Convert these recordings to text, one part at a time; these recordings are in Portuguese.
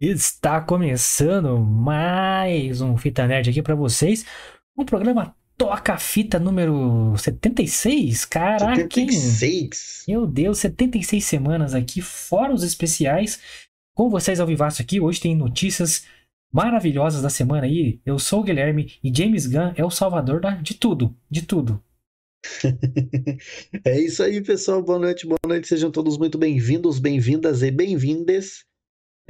Está começando mais um Fita Nerd aqui para vocês. Um programa Toca Fita número 76. Caraca, 76. Meu Deus, 76 semanas aqui, fora os especiais. Com vocês ao vivaço aqui. Hoje tem notícias maravilhosas da semana aí. Eu sou o Guilherme e James Gunn é o salvador da, de tudo, de tudo. é isso aí, pessoal. Boa noite, boa noite. Sejam todos muito bem-vindos, bem-vindas e bem-vindes.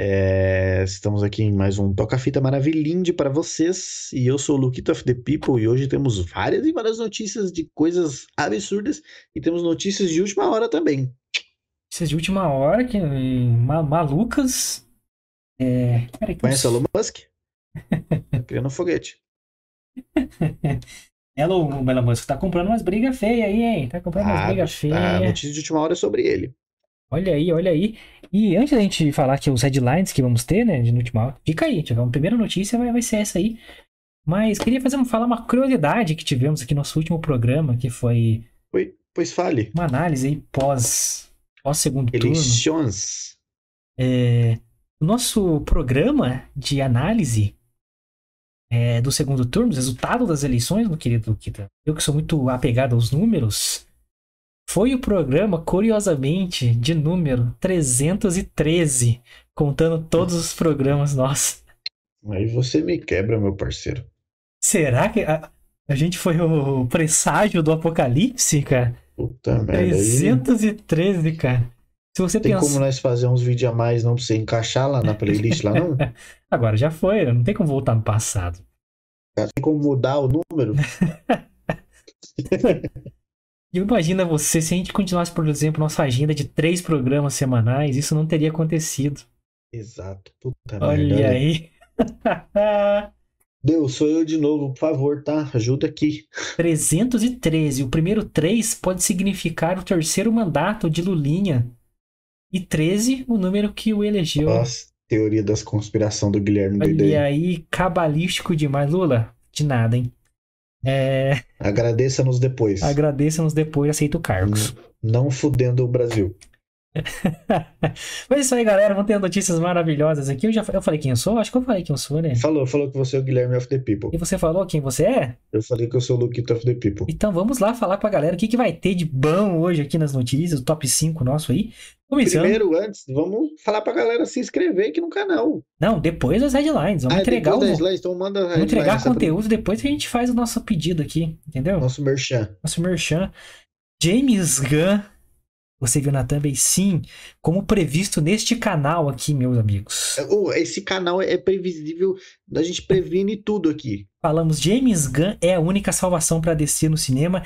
É, estamos aqui em mais um Toca Fita Maravilhinde para vocês. E eu sou o Luquito of the People. E hoje temos várias e várias notícias de coisas absurdas. E temos notícias de última hora também. Notícias de última hora, que ma malucas. É... Peraí, Conhece o Elon Musk? Criando um foguete. Elon, Elon Musk tá comprando umas brigas feias aí, hein? Tá comprando ah, umas brigas feias. A notícia de última hora é sobre ele. Olha aí, olha aí. E antes da gente falar aqui os headlines que vamos ter, né, de última fica aí, a primeira notícia vai, vai ser essa aí. Mas queria fazer falar uma curiosidade que tivemos aqui no nosso último programa, que foi. Oi, pois fale. Uma análise aí pós, pós segundo Eleições. turno. É, o nosso programa de análise é, do segundo turno, resultado das eleições, meu querido Luquita. Eu que sou muito apegado aos números, foi o programa, curiosamente, de número 313, contando todos os programas nossos. Aí você me quebra, meu parceiro. Será que a, a gente foi o presságio do apocalipse, cara? Puta merda. 313, cara. Se você tem pensa... como nós fazer uns vídeos a mais, não pra você encaixar lá na playlist lá, não? Agora já foi, não tem como voltar no passado. Tem como mudar o número? E imagina você, se a gente continuasse, por exemplo, nossa agenda de três programas semanais, isso não teria acontecido. Exato. Puta Olha merda. aí. Deus, sou eu de novo, por favor, tá? Ajuda aqui. 313. O primeiro 3 pode significar o terceiro mandato de Lulinha. E 13, o número que o elegeu. Nossa, teoria das conspiração do Guilherme Olha E aí, cabalístico demais. Lula, de nada, hein? É... Agradeça-nos depois. Agradeça-nos depois, aceito cargos. Não fudendo o Brasil. Mas é isso aí, galera. Vamos ter notícias maravilhosas aqui. Eu já eu falei quem eu sou? Acho que eu falei quem eu sou, né? Falou, falou que você é o Guilherme of the People. E você falou quem você é? Eu falei que eu sou o Luquito of the People. Então vamos lá falar pra galera o que, que vai ter de bom hoje aqui nas notícias, o top 5 nosso aí. Começando. Primeiro, antes, vamos falar pra galera se inscrever aqui no canal. Não, depois das headlines. Vamos ah, entregar o... headlines, então manda Vamos entregar conteúdo pra... depois que a gente faz o nosso pedido aqui, entendeu? Nosso merchan. Nosso merchan. James Gunn você viu na thumb? Sim, como previsto neste canal aqui, meus amigos. É, esse canal é previsível, a gente previne tudo aqui. Falamos, James Gunn é a única salvação para DC no cinema.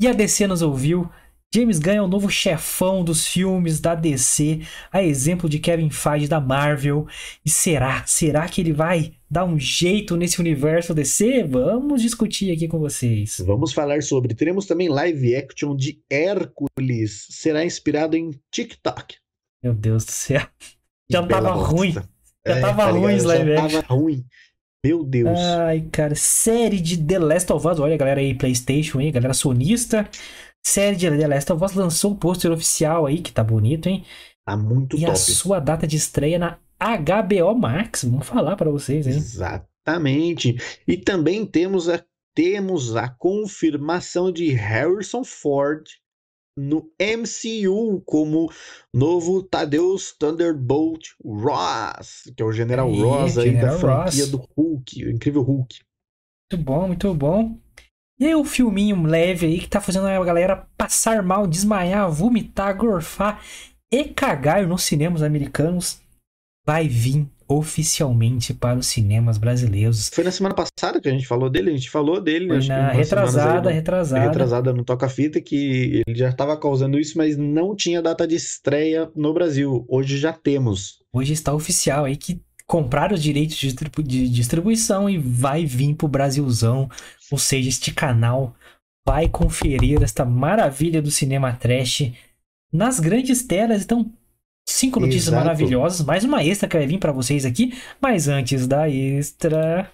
E a DC nos ouviu, James Gunn é o novo chefão dos filmes da DC, a exemplo de Kevin Feige da Marvel. E será? Será que ele vai dar um jeito nesse universo DC? Vamos discutir aqui com vocês. Vamos falar sobre. Teremos também live action de Hércules. Será inspirado em TikTok. Meu Deus do céu. Já tava ruim. Já é, tava tá ruim os live action. Já tava ruim. Meu Deus. Ai, cara. Série de The Last of Us. Olha, galera aí, PlayStation aí, galera sonista série de The Last of Us lançou um pôster oficial aí, que tá bonito, hein? Tá muito e top. E a sua data de estreia na HBO Max. Vamos falar para vocês, hein? Exatamente. E também temos a, temos a confirmação de Harrison Ford no MCU como novo Tadeus Thunderbolt Ross, que é o General aí, Ross aí General da franquia Ross. do Hulk, o incrível Hulk. Muito bom, muito bom. E aí o filminho leve aí que tá fazendo a galera passar mal, desmaiar, vomitar, gorfar e cagar nos cinemas americanos vai vir oficialmente para os cinemas brasileiros. Foi na semana passada que a gente falou dele, a gente falou dele, Foi na retrasada, aí, retrasada. Retrasada no Toca Fita que ele já estava causando isso, mas não tinha data de estreia no Brasil. Hoje já temos. Hoje está oficial aí que comprar os direitos de distribuição e vai vir pro Brasilzão. Ou seja, este canal vai conferir esta maravilha do cinema trash nas grandes telas. Então, cinco notícias Exato. maravilhosas, mais uma extra que vai vir para vocês aqui. Mas antes da extra,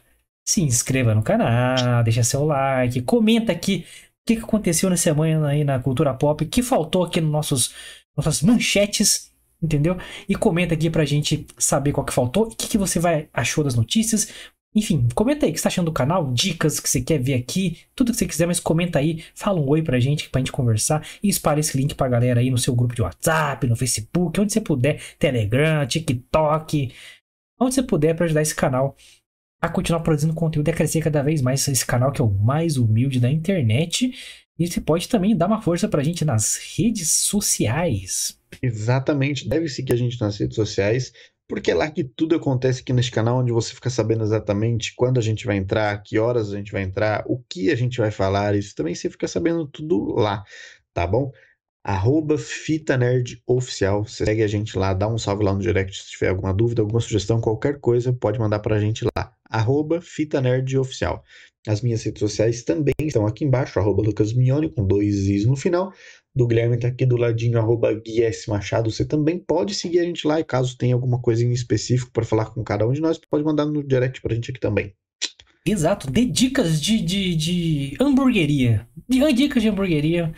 se inscreva no canal, deixa seu like, comenta aqui o que aconteceu nessa semana aí na cultura pop, que faltou aqui nos nossos nossas manchetes entendeu? E comenta aqui pra gente saber qual que faltou, o que, que você vai achou das notícias. Enfim, comenta aí o que você tá achando do canal, dicas que você quer ver aqui, tudo que você quiser, mas comenta aí, fala um oi pra gente, pra gente conversar e espalha esse link pra galera aí no seu grupo de WhatsApp, no Facebook, onde você puder, Telegram, TikTok, onde você puder para ajudar esse canal a continuar produzindo conteúdo e a crescer cada vez mais esse canal que é o mais humilde da internet. E você pode também dar uma força pra gente nas redes sociais. Exatamente, deve seguir a gente nas redes sociais, porque é lá que tudo acontece aqui neste canal, onde você fica sabendo exatamente quando a gente vai entrar, que horas a gente vai entrar, o que a gente vai falar, isso também você fica sabendo tudo lá, tá bom? arroba Fita Nerd Oficial. Você segue a gente lá, dá um salve lá no direct se tiver alguma dúvida, alguma sugestão, qualquer coisa, pode mandar pra gente lá. Arroba Fita Nerd Oficial. As minhas redes sociais também estão aqui embaixo, arroba Lucas Mione, com dois Is no final. Do Guilherme tá aqui do ladinho, arroba Gui S. Machado. Você também pode seguir a gente lá e caso tenha alguma coisa em específico para falar com cada um de nós, pode mandar no direct pra gente aqui também. Exato, dê dicas de, de, de hamburgueria. Dicas de hamburgueria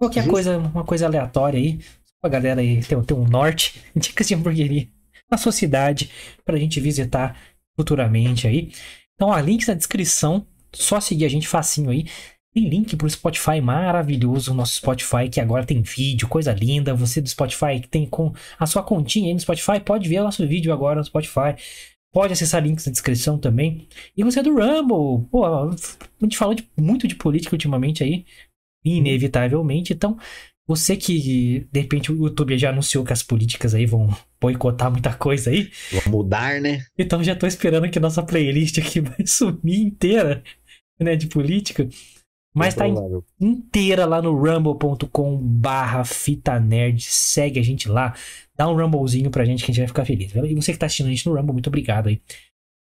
Qualquer Justo. coisa, uma coisa aleatória aí. Só pra galera aí ter, ter um norte. Dicas de hamburgueria na sua cidade pra gente visitar futuramente aí. Então, ó, links na descrição. Só seguir a gente facinho aí. Tem link pro Spotify maravilhoso, nosso Spotify que agora tem vídeo, coisa linda. Você do Spotify que tem com a sua continha aí no Spotify, pode ver o nosso vídeo agora no Spotify. Pode acessar links na descrição também. E você é do Rumble. Pô, a gente falou de, muito de política ultimamente aí inevitavelmente. Então, você que de repente o YouTube já anunciou que as políticas aí vão boicotar muita coisa aí. Vão mudar, né? Então já tô esperando que nossa playlist aqui vai sumir inteira, né, de política. Mas tá inteira lá no rumble.com barra fita nerd. Segue a gente lá. Dá um rumblezinho pra gente que a gente vai ficar feliz. E você que tá assistindo a gente no Rumble, muito obrigado aí.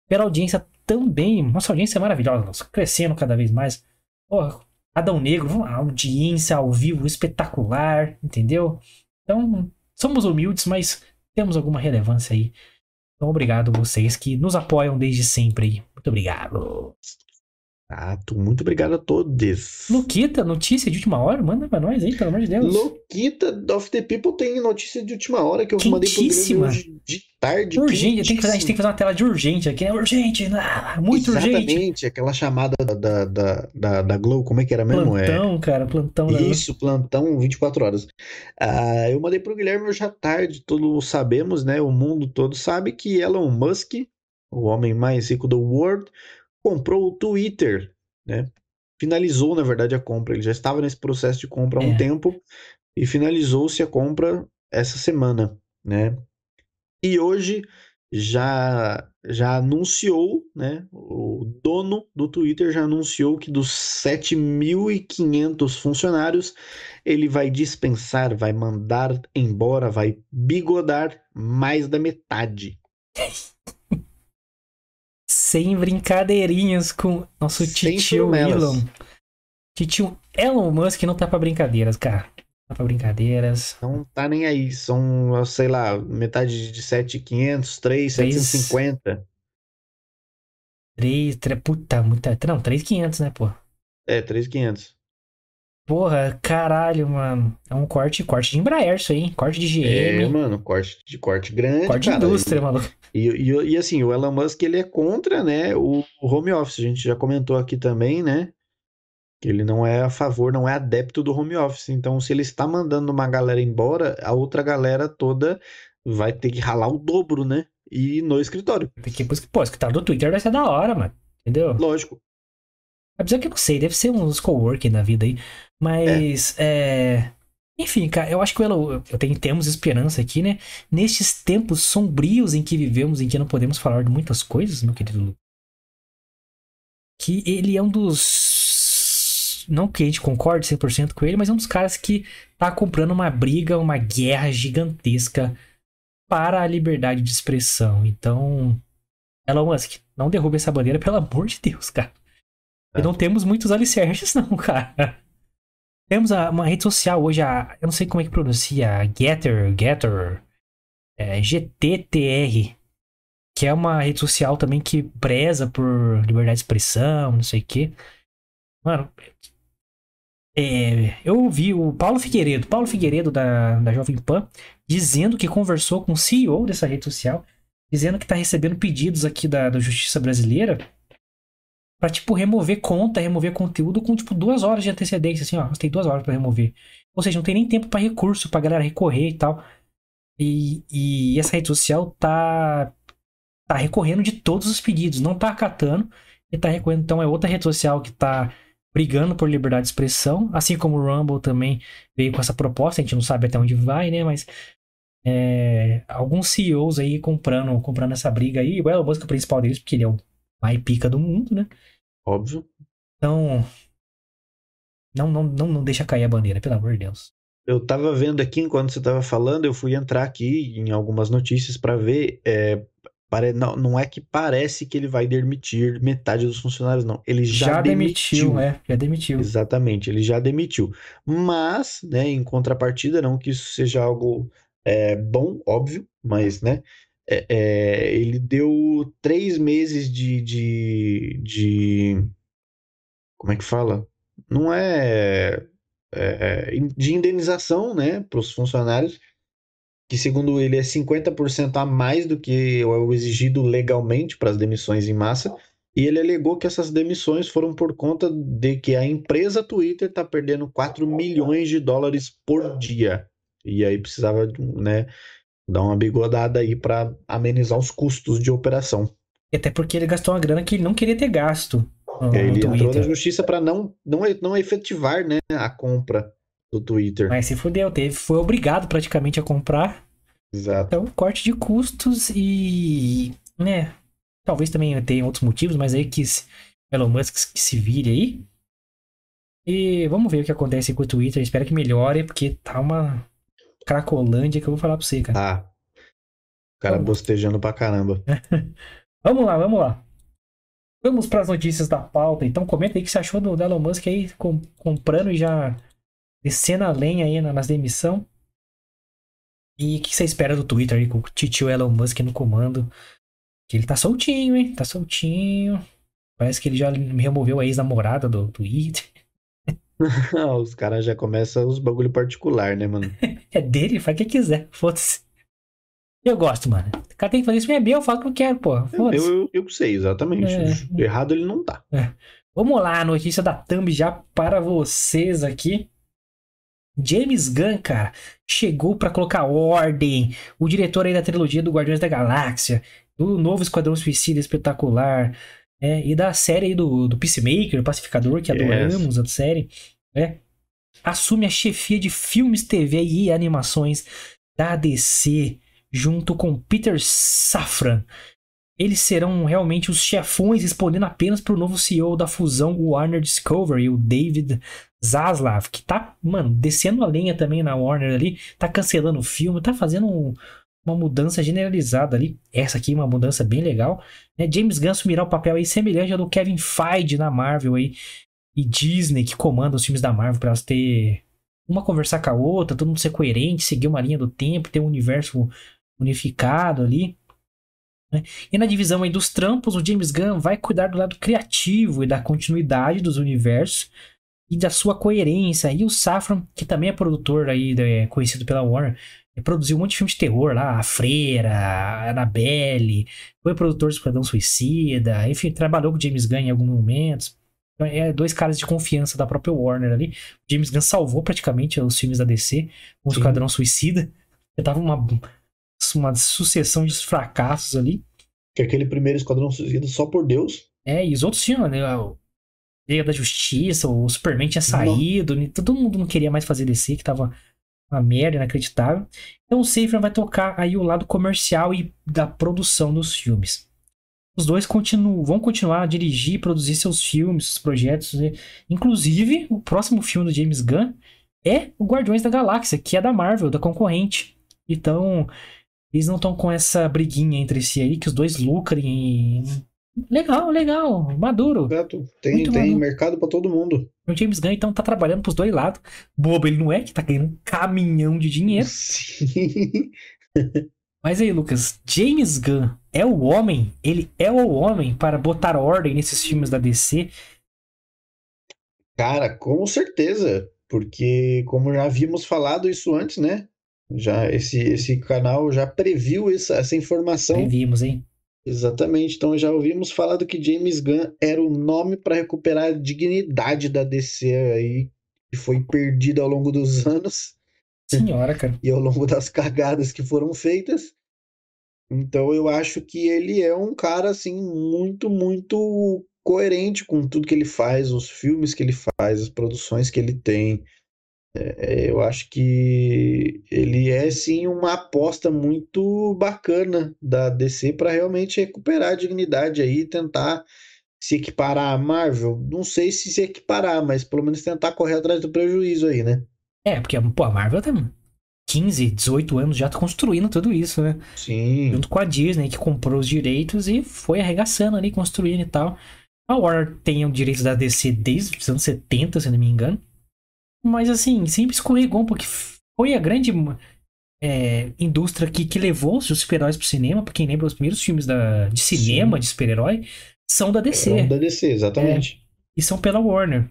Pela audiência também. Nossa audiência é maravilhosa. Crescendo cada vez mais. Pô, Adão Negro, uma audiência ao vivo espetacular, entendeu? Então, somos humildes, mas temos alguma relevância aí. Então, obrigado vocês que nos apoiam desde sempre. Muito obrigado. Exato. Muito obrigado a todos. Luquita, notícia de última hora? Manda pra nós aí, pelo amor de Deus. Luquita of the People tem notícia de última hora que eu mandei pro de tarde. Urgente, tem que fazer, a gente tem que fazer uma tela de urgente aqui. É urgente, ah, muito Exatamente, urgente. Exatamente, aquela chamada da, da, da, da, Glow, como é que era mesmo? Plantão, é... cara, plantão. Isso, plantão 24 horas. Ah, eu mandei pro Guilherme hoje à tarde, todos sabemos, né? O mundo todo sabe que Elon Musk, o homem mais rico do world, comprou o Twitter, né? Finalizou, na verdade, a compra. Ele já estava nesse processo de compra há um é. tempo e finalizou-se a compra essa semana, né? E hoje já já anunciou, né? O dono do Twitter já anunciou que dos 7.500 funcionários ele vai dispensar, vai mandar embora, vai bigodar mais da metade. sem brincadeirinhas com nosso tio Elon. Titio Elon Musk não tá pra brincadeiras, cara. Tá pra brincadeiras. Não tá nem aí. São, sei lá, metade de 7,500, 3, 750. 3, 3, puta, muita. Não, 3,500, né, pô? É, 3,500. Porra, caralho, mano. É um corte, corte de Embraer isso aí, corte de GM. É, mano, corte de corte grande, Corte cara. de indústria, maluco. E, e, e, assim, o Elon Musk, ele é contra, né, o home office. A gente já comentou aqui também, né, que ele não é a favor, não é adepto do home office. Então, se ele está mandando uma galera embora, a outra galera toda vai ter que ralar o dobro, né, e no escritório. Porque, pô, o escritório do Twitter vai ser da hora, mano. Entendeu? Lógico. Apesar que eu não sei, deve ser uns coworking na vida aí. Mas, é. é... Enfim, cara, eu acho que eu, eu tenho, temos esperança aqui, né? Nestes tempos sombrios em que vivemos, em que não podemos falar de muitas coisas, meu querido Lu. Que ele é um dos. Não que a gente concorde 100% com ele, mas é um dos caras que tá comprando uma briga, uma guerra gigantesca para a liberdade de expressão. Então, Elon Musk, não derrube essa bandeira, pelo amor de Deus, cara. É. E não temos muitos alicerces, não, cara. Temos a, uma rede social hoje, a, eu não sei como é que pronuncia, Getter, Getter, é, GTTR, que é uma rede social também que preza por liberdade de expressão, não sei o quê. Mano, É, eu ouvi o Paulo Figueiredo, Paulo Figueiredo da, da Jovem Pan, dizendo que conversou com o CEO dessa rede social, dizendo que tá recebendo pedidos aqui da, da Justiça Brasileira pra, tipo, remover conta, remover conteúdo com, tipo, duas horas de antecedência, assim, ó, você tem duas horas para remover. Ou seja, não tem nem tempo para recurso, pra galera recorrer e tal. E, e essa rede social tá, tá recorrendo de todos os pedidos, não tá acatando, e tá recorrendo. Então é outra rede social que tá brigando por liberdade de expressão, assim como o Rumble também veio com essa proposta, a gente não sabe até onde vai, né, mas é, alguns CEOs aí comprando, comprando essa briga aí, o Elon Musk é o principal deles, porque ele é o mais pica do mundo, né? Óbvio. Então, não, não, não, não deixa cair a bandeira, pelo amor de Deus. Eu tava vendo aqui, enquanto você tava falando, eu fui entrar aqui em algumas notícias para ver. É, pare... não, não é que parece que ele vai demitir metade dos funcionários, não. Ele já, Já demitiu, demitiu. é, já demitiu. Exatamente, ele já demitiu. Mas, né, em contrapartida, não que isso seja algo é, bom, óbvio, mas, né, é, é, ele deu três meses de, de, de. Como é que fala? Não é, é, é de indenização, né, para os funcionários, que segundo ele é 50% a mais do que o exigido legalmente para as demissões em massa. E ele alegou que essas demissões foram por conta de que a empresa Twitter está perdendo 4 milhões de dólares por dia. E aí precisava, né, dar uma bigodada aí para amenizar os custos de operação. Até porque ele gastou uma grana que ele não queria ter gasto. no- E aí no ele entrou na justiça para não, não, não efetivar, né, a compra do Twitter. Mas se fudeu, teve, foi obrigado praticamente a comprar. Exato. Então, corte de custos e. né? Talvez também tenha outros motivos, mas aí que Elon Musk que se vire aí. E vamos ver o que acontece com o Twitter. Espero que melhore, porque tá uma cracolândia que eu vou falar pra você, cara. Tá. O cara Vamos. bostejando pra caramba. Vamos lá, vamos lá. Vamos para as notícias da pauta. Então comenta aí o que você achou do do Elon Musk aí com- comprando e já descendo a lenha aí na- nas demissão. E o que você espera do Twitter aí com o titio Elon Musk no comando? Que ele tá soltinho, hein? Tá soltinho. Parece que ele já removeu a ex-namorada do Twitter. Os caras já começam os bagulho particular, né, mano? É dele, ele faz o que quiser. Foda-se. Eu gosto, mano. O cara tem que fazer isso, é meu, eu faço o que eu quero, pô. Eu, eu, eu sei, exatamente. É. Errado ele não tá. Vamos lá, notícia da Thumb já para vocês aqui. James Gunn, cara, chegou pra colocar ordem. O diretor aí da trilogia do Guardiões da Galáxia, do novo Esquadrão Suicida espetacular, é, e da série aí do, do Peacemaker, o Pacificador, que Yes. adoramos a série, né? Assume a chefia de filmes, TV e animações da DC, junto com Peter Safran. Eles serão realmente os chefões, respondendo apenas pro novo CEO da fusão Warner Discovery, o David Zaslav, que tá, mano, descendo a lenha também na Warner ali, tá cancelando o filme, tá fazendo um- uma mudança generalizada ali. Essa aqui é uma mudança bem legal. né? James Gunn assumirá o papel aí semelhante ao do Kevin Feige na Marvel aí, e Disney, que comanda os filmes da Marvel para elas ter uma conversar com a outra, todo mundo ser coerente, seguir uma linha do tempo, ter um universo unificado ali. né? E na divisão aí dos trampos, o James Gunn vai cuidar do lado criativo e da continuidade dos universos e da sua coerência. E o Safran, que também é produtor aí, é, conhecido pela Warner, é, produziu um monte de filme de terror lá, A Freira, a Annabelle, foi produtor do Esquadrão Suicida, enfim, trabalhou com o James Gunn em alguns momentos. Então, é dois caras de confiança da própria Warner ali. O James Gunn salvou praticamente os filmes da DC com o. Esquadrão Suicida. Já tava uma, uma sucessão de fracassos ali. Que aquele primeiro Esquadrão Suicida, só por Deus. É, e os outros tinham, né? O Liga da Justiça, o Superman tinha saído, né, todo mundo não queria mais fazer DC, que tava uma merda inacreditável. Então o Safran vai tocar aí o lado comercial e da produção dos filmes. Os dois continuam, vão continuar a dirigir e produzir seus filmes, seus projetos. né? Inclusive, o próximo filme do James Gunn é o Guardiões da Galáxia, que é da Marvel, da concorrente. Então, eles não estão com essa briguinha entre si aí, que os dois lucrem. e- Legal, legal, maduro. Exato. Tem, Muito tem maluco. mercado pra todo mundo. O James Gunn, então, tá trabalhando pros dois lados. Bobo ele não é, que tá ganhando um caminhão de dinheiro. Sim. Mas aí, Lucas, James Gunn é o homem? Ele é o homem para botar ordem nesses filmes da DC? Cara, com certeza, porque como já havíamos falado isso antes, né? Já esse, esse canal já previu essa, essa informação. Previmos, hein? Exatamente. Então já ouvimos falar do que James Gunn era o nome para recuperar a dignidade da DC aí, que foi perdida ao longo dos anos Senhora, cara. e ao longo das cagadas que foram feitas. Então eu acho que ele é um cara assim muito, muito coerente com tudo que ele faz, os filmes que ele faz, as produções que ele tem. É, eu acho que ele é sim uma aposta muito bacana da DC para realmente recuperar a dignidade aí, tentar se equiparar à Marvel. Não sei se se equiparar, mas pelo menos tentar correr atrás do prejuízo aí, né? É, porque pô, a Marvel tá 15, 18 anos já construindo tudo isso, né? Sim. Junto com a Disney, que comprou os direitos e foi arregaçando ali, construindo e tal. A Warner tem os direitos da DC desde os anos 70, se não me engano. Mas assim, sempre escorregou, porque foi a grande é, indústria que, que levou os super-heróis pro cinema. Pra quem lembra, os primeiros filmes da, de cinema Sim. de super-herói são da DC. É da DC, exatamente. e são pela Warner.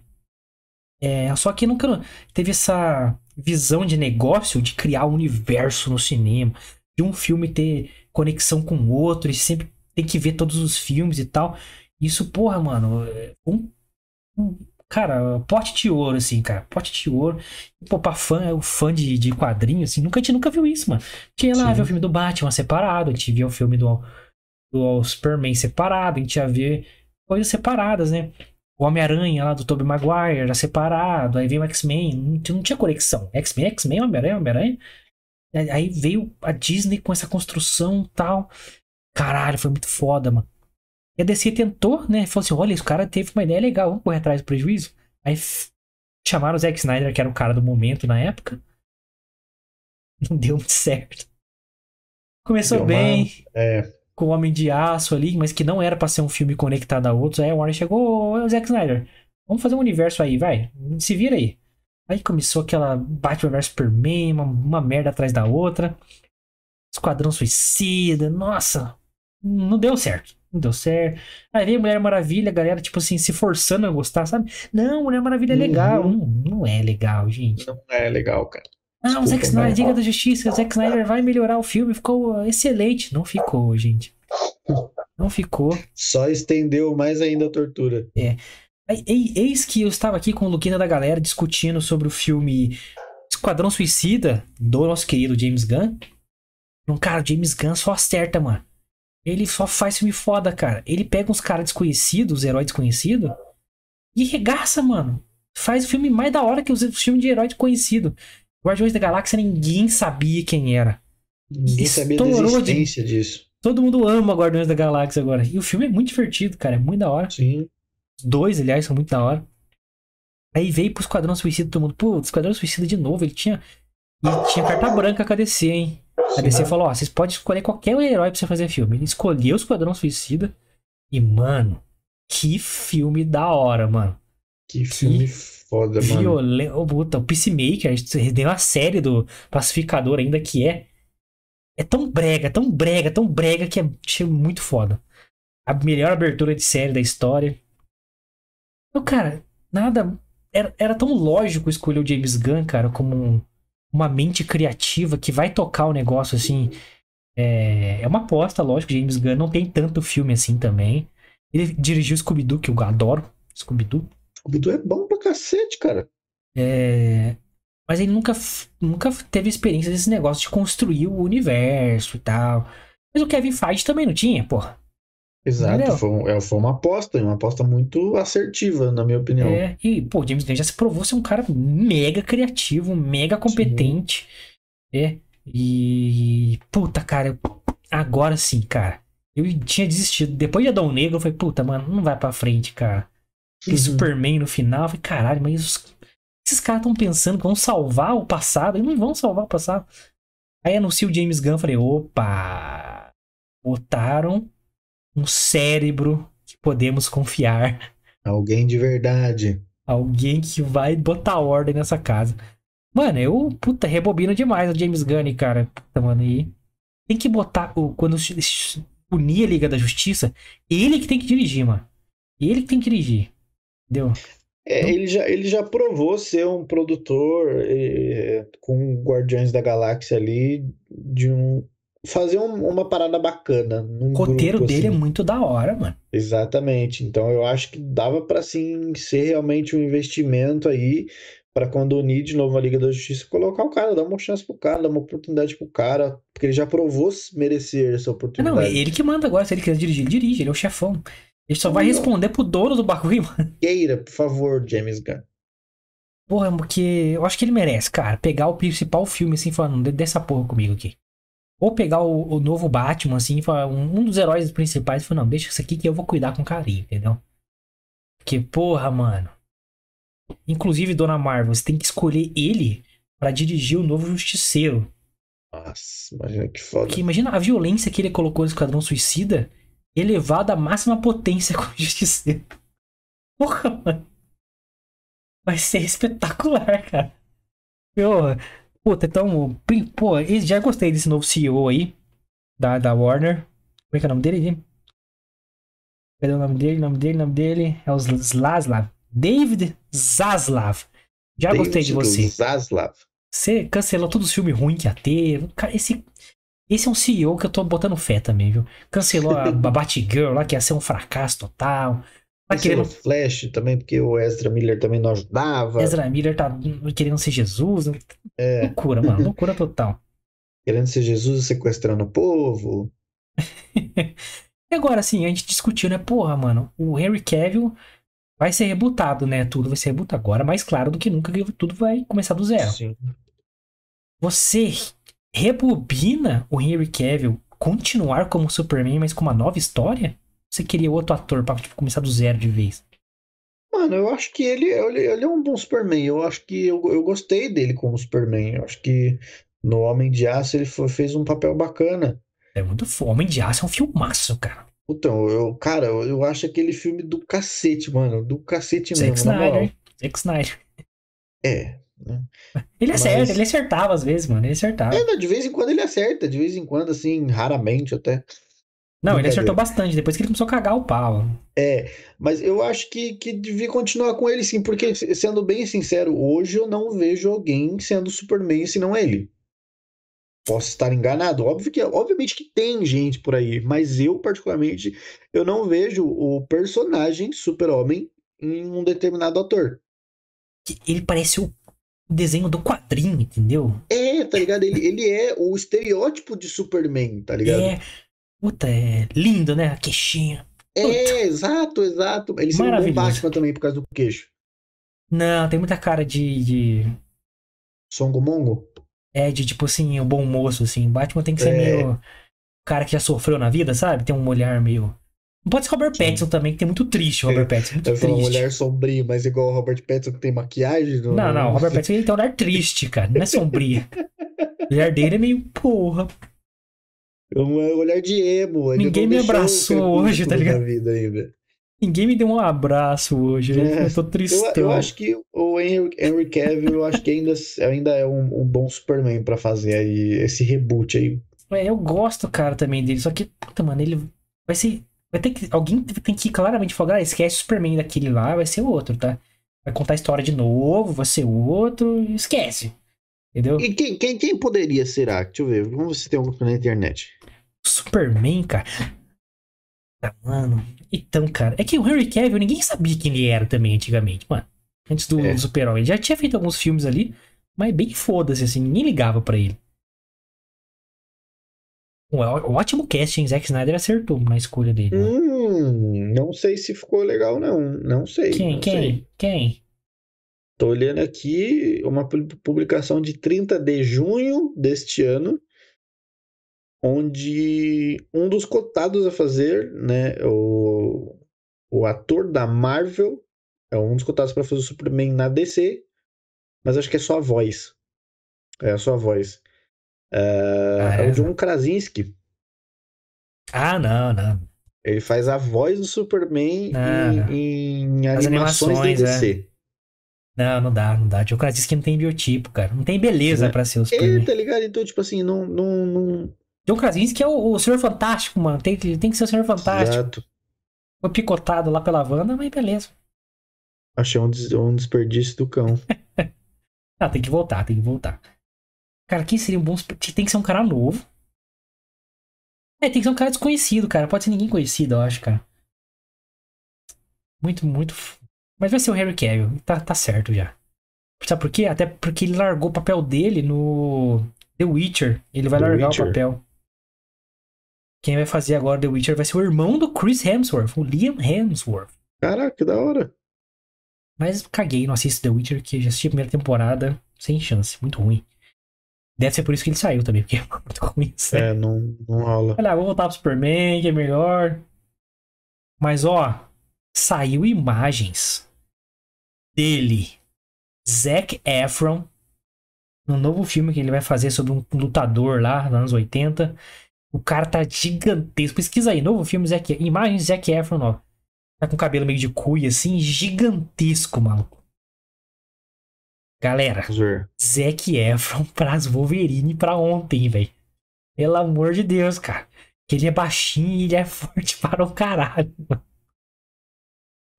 É, só que nunca teve essa visão de negócio de criar um universo no cinema, de um filme ter conexão com o outro, e sempre tem que ver todos os filmes e tal. Isso, porra, mano, é um, um- cara, pote de ouro, assim, cara, pote de ouro. E, pô, pra fã, o fã de, de quadrinhos, assim, nunca, a gente nunca viu isso, mano. Tinha lá ver o filme do Batman separado, a gente via o filme do, do Superman separado, a gente ia ver coisas separadas, né? O Homem-Aranha lá do Tobey Maguire era separado, aí veio o X-Men, não, tinha- não tinha conexão. X-Men, X-Men, Homem-Aranha, Homem-Aranha. Aí- Aí veio a Disney com essa construção e tal. Caralho, foi muito foda, mano. E a DC tentou, né? Falou assim: olha, esse cara teve uma ideia legal, vamos correr atrás do prejuízo. Aí chamaram o Zack Snyder, que era o cara do momento na época. Não deu muito certo. Começou Deu uma- bem, É, com o Homem de Aço ali, mas que não era pra ser um filme conectado a outros. Aí a Warner chegou, ô Zack Snyder, vamos fazer um universo aí, vai, se vira aí. Aí começou aquela Batman vs Superman, uma, uma merda atrás da outra. Esquadrão Suicida, nossa, não deu certo. Não deu certo. Aí veio Mulher Maravilha, a galera, tipo assim, se forçando a gostar, sabe? Não, Mulher Maravilha é Uhum. legal. Não, não é legal, gente. não é legal, cara. Ah, o Zack Snyder, Liga da Justiça, o Zack Snyder vai melhorar o filme, ficou excelente. Não ficou, gente. Não ficou. Só estendeu mais ainda a tortura. Ei- Eis que eu estava aqui com o Luquina da galera discutindo sobre o filme Esquadrão Suicida, do nosso querido James Gunn. Um cara, o James Gunn só acerta, mano. Ele só faz filme foda, cara. Ele pega uns caras desconhecidos, os heróis desconhecidos, e regaça, mano. Faz o filme mais da hora que os filmes de herói desconhecido. Guardiões da Galáxia ninguém sabia quem era. Ninguém sabia da Estourou de- existência disso. Todo mundo ama Guardiões da Galáxia agora. E o filme é muito divertido, cara. É muito da hora. Sim. Os dois, aliás, são muito da hora. Aí veio pro Esquadrão Suicida, todo mundo, pô, Esquadrão Suicida de novo. Ele tinha. E tinha carta branca com a DC, hein? A DC falou: ó, vocês podem escolher qualquer herói pra você fazer filme. Ele escolheu o Esquadrão Suicida. E, mano, que filme da hora, mano. Que filme foda, mano. Violento. Puta, o Peacemaker, tem uma série do Pacificador ainda que é. É tão brega, tão brega, tão brega que é muito foda. A melhor abertura de série da história. Então, cara, nada. Era, era tão lógico escolher o James Gunn, cara, como um- uma mente criativa que vai tocar o negócio assim. É, é uma aposta, lógico. James Gunn não tem tanto filme assim também. Ele dirigiu Scooby-Doo, que eu adoro. Scooby-Doo. Scooby-Doo é bom pra cacete, cara. É, Mas ele nunca, nunca teve experiência desse negócio de construir o universo e tal. Mas o Kevin Feige também não tinha, porra. Exato. Entendeu? Foi, um- é, foi uma aposta, uma aposta muito assertiva, na minha opinião. É, e, pô, James Gunn já se provou ser um cara mega criativo, mega competente. É. E. Puta, cara, agora sim, cara. Eu tinha desistido. Depois de Adão Negro, eu falei, puta, mano, não vai pra frente, cara. Aquele Uhum. Superman no final, eu falei, caralho, mas os- esses caras estão pensando que vão salvar o passado, e não vão salvar o passado. Aí anuncia o James Gunn, eu falei, opa, botaram um cérebro que podemos confiar. Alguém de verdade. Alguém que vai botar ordem nessa casa. Mano, eu, puta, rebobino demais o James Gunn, cara. Puta, mano, e tem que botar, quando s- unir a Liga da Justiça, ele que tem que dirigir, mano. Ele que tem que dirigir. Entendeu? É, Não? ele já, ele já provou ser um produtor é, com Guardiões da Galáxia ali de um fazer um- uma parada bacana O roteiro grupo dele é assim. muito da hora, mano. Exatamente. Então eu acho que dava pra sim ser realmente um investimento aí pra quando unir de novo a Liga da Justiça, colocar o cara, dar uma chance pro cara, dar uma oportunidade pro cara, porque ele já provou merecer essa Ah, Não, oportunidade. ele que manda agora. Se ele quiser dirigir, ele dirige. Ele é o chefão. Ele só vai Não. responder pro dono do bagulho, mano. Queira, por favor, James Gunn. Porra, porque eu acho que ele merece, cara, pegar o principal filme assim, falando, "Dê- dessa porra comigo aqui. Ou pegar o, o novo Batman, assim, falar, um, um dos heróis principais e falar, não, deixa isso aqui que eu vou cuidar com carinho, entendeu? Porque, porra, mano. Inclusive, Dona Marvel, você tem que escolher ele pra dirigir o novo Justiceiro. Nossa, imagina que foda. Porque imagina a violência que ele colocou no Esquadrão Suicida elevada à máxima potência com o Justiceiro. Porra, mano. Vai ser espetacular, cara. Porra. Puta, então, pô, já gostei desse novo CEO aí, da, da Warner. Como é que é o nome dele? Cadê o nome dele? O nome dele, o nome dele é o Zaslav. David Zaslav. Já gostei de David você. Zaslav. Você cancelou todos os filmes ruins que ia ter. Cara, esse, esse é um CEO que eu tô botando fé também, viu? Cancelou a, a Batgirl lá, que ia ser um fracasso total. Tá querendo. Flash também, porque o Ezra Miller também não ajudava. Ezra Miller tá querendo ser Jesus. É, Loucura, mano. Loucura total. querendo ser Jesus sequestrando o povo. E agora, assim, a gente discutiu, né? Porra, mano, o Henry Cavill vai ser rebutado, né? Tudo vai ser rebutado agora, mais claro do que nunca que tudo vai começar do zero. Sim. Você rebobina o Henry Cavill continuar como Superman, mas com uma nova história? Você queria outro ator pra tipo, começar do zero de vez? Mano, eu acho que ele, ele, ele é um bom Superman. Eu acho que eu, eu gostei dele como Superman. Eu acho que no Homem de Aço ele foi- fez um papel bacana. É muito foda. Homem de Aço é um filmaço, cara. Então, eu, cara, eu, eu acho aquele filme do cacete, mano. Do cacete Zack mesmo. Snyder. Zack Snyder. É. né? Ele Mas- acerta, ele acertava às vezes, mano. Ele acertava. É, de vez em quando ele acerta, de vez em quando, assim, raramente até. Não, ele acertou bastante, depois que ele começou a cagar o pau. É, mas eu acho que, que devia continuar com ele sim, porque, sendo bem sincero, hoje eu não vejo alguém sendo Superman senão ele. Posso estar enganado, óbvio que, obviamente que tem gente por aí, mas eu, particularmente, eu não vejo o personagem Super-Homem em um determinado ator. Ele parece o desenho do quadrinho, entendeu? É, tá ligado? Ele, ele é o estereótipo de Superman, tá ligado? É. Puta, é lindo, né? A queixinha. É, exato, exato. Ele seria um. Batman também por causa do queixo. Não, tem muita cara de. de Songo Mongo? é, de tipo assim, o bom moço, assim. Batman tem que ser É. meio. cara que já sofreu na vida, sabe? Tem um olhar meio. Não pode ser Robert Sim. Pattinson também, que tem muito triste o Robert Pattinson. Muito Eu falar um triste. olhar sombrio, mas igual o Robert Pattinson que tem maquiagem. no- Não, não, o Robert Pattinson ele tem um olhar triste, cara. Não é sombrio. o olhar dele é meio, porra. Um olhar de emo. ele Ninguém me abraçou hoje, tá ligado? da vida ainda. Ninguém me deu um abraço hoje. É. Eu tô Eu, tristão. eu acho que o Henry, Henry Cavill, eu acho que ainda, ainda é um, um bom Superman pra fazer aí esse reboot aí. É, eu gosto, cara, também dele. Só que, puta, mano, ele vai ser. Vai ter que. Alguém tem que claramente falar, ah, esquece o Superman daquele lá, vai ser outro, tá? Vai contar a história de novo, vai ser outro, esquece. Entendeu? E quem, quem, quem poderia será? Deixa eu ver, vamos ver se tem alguma coisa na internet. Superman, cara. Ah, mano. Então, cara, é que o Henry Cavill, ninguém sabia quem ele era também antigamente, mano. Antes do É. Super-Homem. Ele já tinha feito alguns filmes ali, mas bem foda-se, assim, ninguém ligava pra ele. Um ótimo casting, Zack Snyder acertou na escolha dele. né? Hum, não sei se ficou legal, não. Não sei. Quem? não Quem? sei. Quem? Tô olhando aqui uma pu- publicação de 30 de junho deste ano, onde um dos cotados a fazer, né, o, o ator da Marvel, é um dos cotados para fazer o Superman na DC, mas acho que é só a voz. É a sua voz. É, Ah, é é? o John Krasinski. Ah, não, não. Ele faz a voz do Superman Ah, não. em, em As animações, animações, é. da DC. Não, não dá, não dá. Joe Krasinski não tem biotipo, cara. Não tem beleza É. pra ser o É, Superman. tá ligado? Então, tipo assim, não, não, não... John Krasinski é o, o Senhor Fantástico, mano. Tem, que- tem que ser o Senhor Fantástico. Exato. Foi picotado lá pela Wanda, mas beleza. Achei um, des- um desperdício do cão. Ah, tem que voltar, tem que voltar. Cara, quem seria um bom. Tem que ser um cara novo. É, tem que ser um cara desconhecido, cara. Pode ser ninguém conhecido, eu acho, cara. Muito, muito. Mas vai ser o Harry Cavill. Tá, tá certo já. Sabe por quê? Até porque ele largou o papel dele no The Witcher. Ele vai The largar Witcher. o papel. Quem vai fazer agora The Witcher vai ser o irmão do Chris Hemsworth, o Liam Hemsworth. Caraca, que da hora. Mas caguei, não assisto The Witcher, que já assisti a primeira temporada sem chance, muito ruim. Deve ser por isso que ele saiu também, porque é muito ruim. sério. É, não, não rola. Olha, vou voltar pro Superman, que é melhor. Mas ó, saiu imagens dele, Zac Efron, no novo filme que ele vai fazer sobre um lutador lá, nos anos 80. O cara tá gigantesco. Pesquisa aí, novo filme, Zac, imagens Zac Efron, ó. Tá com cabelo meio de cuia, assim, gigantesco, maluco. Galera, ver. Zac Efron pras Wolverine pra ontem, velho. Pelo amor de Deus, cara. Que ele é baixinho e ele é forte para o caralho. mano.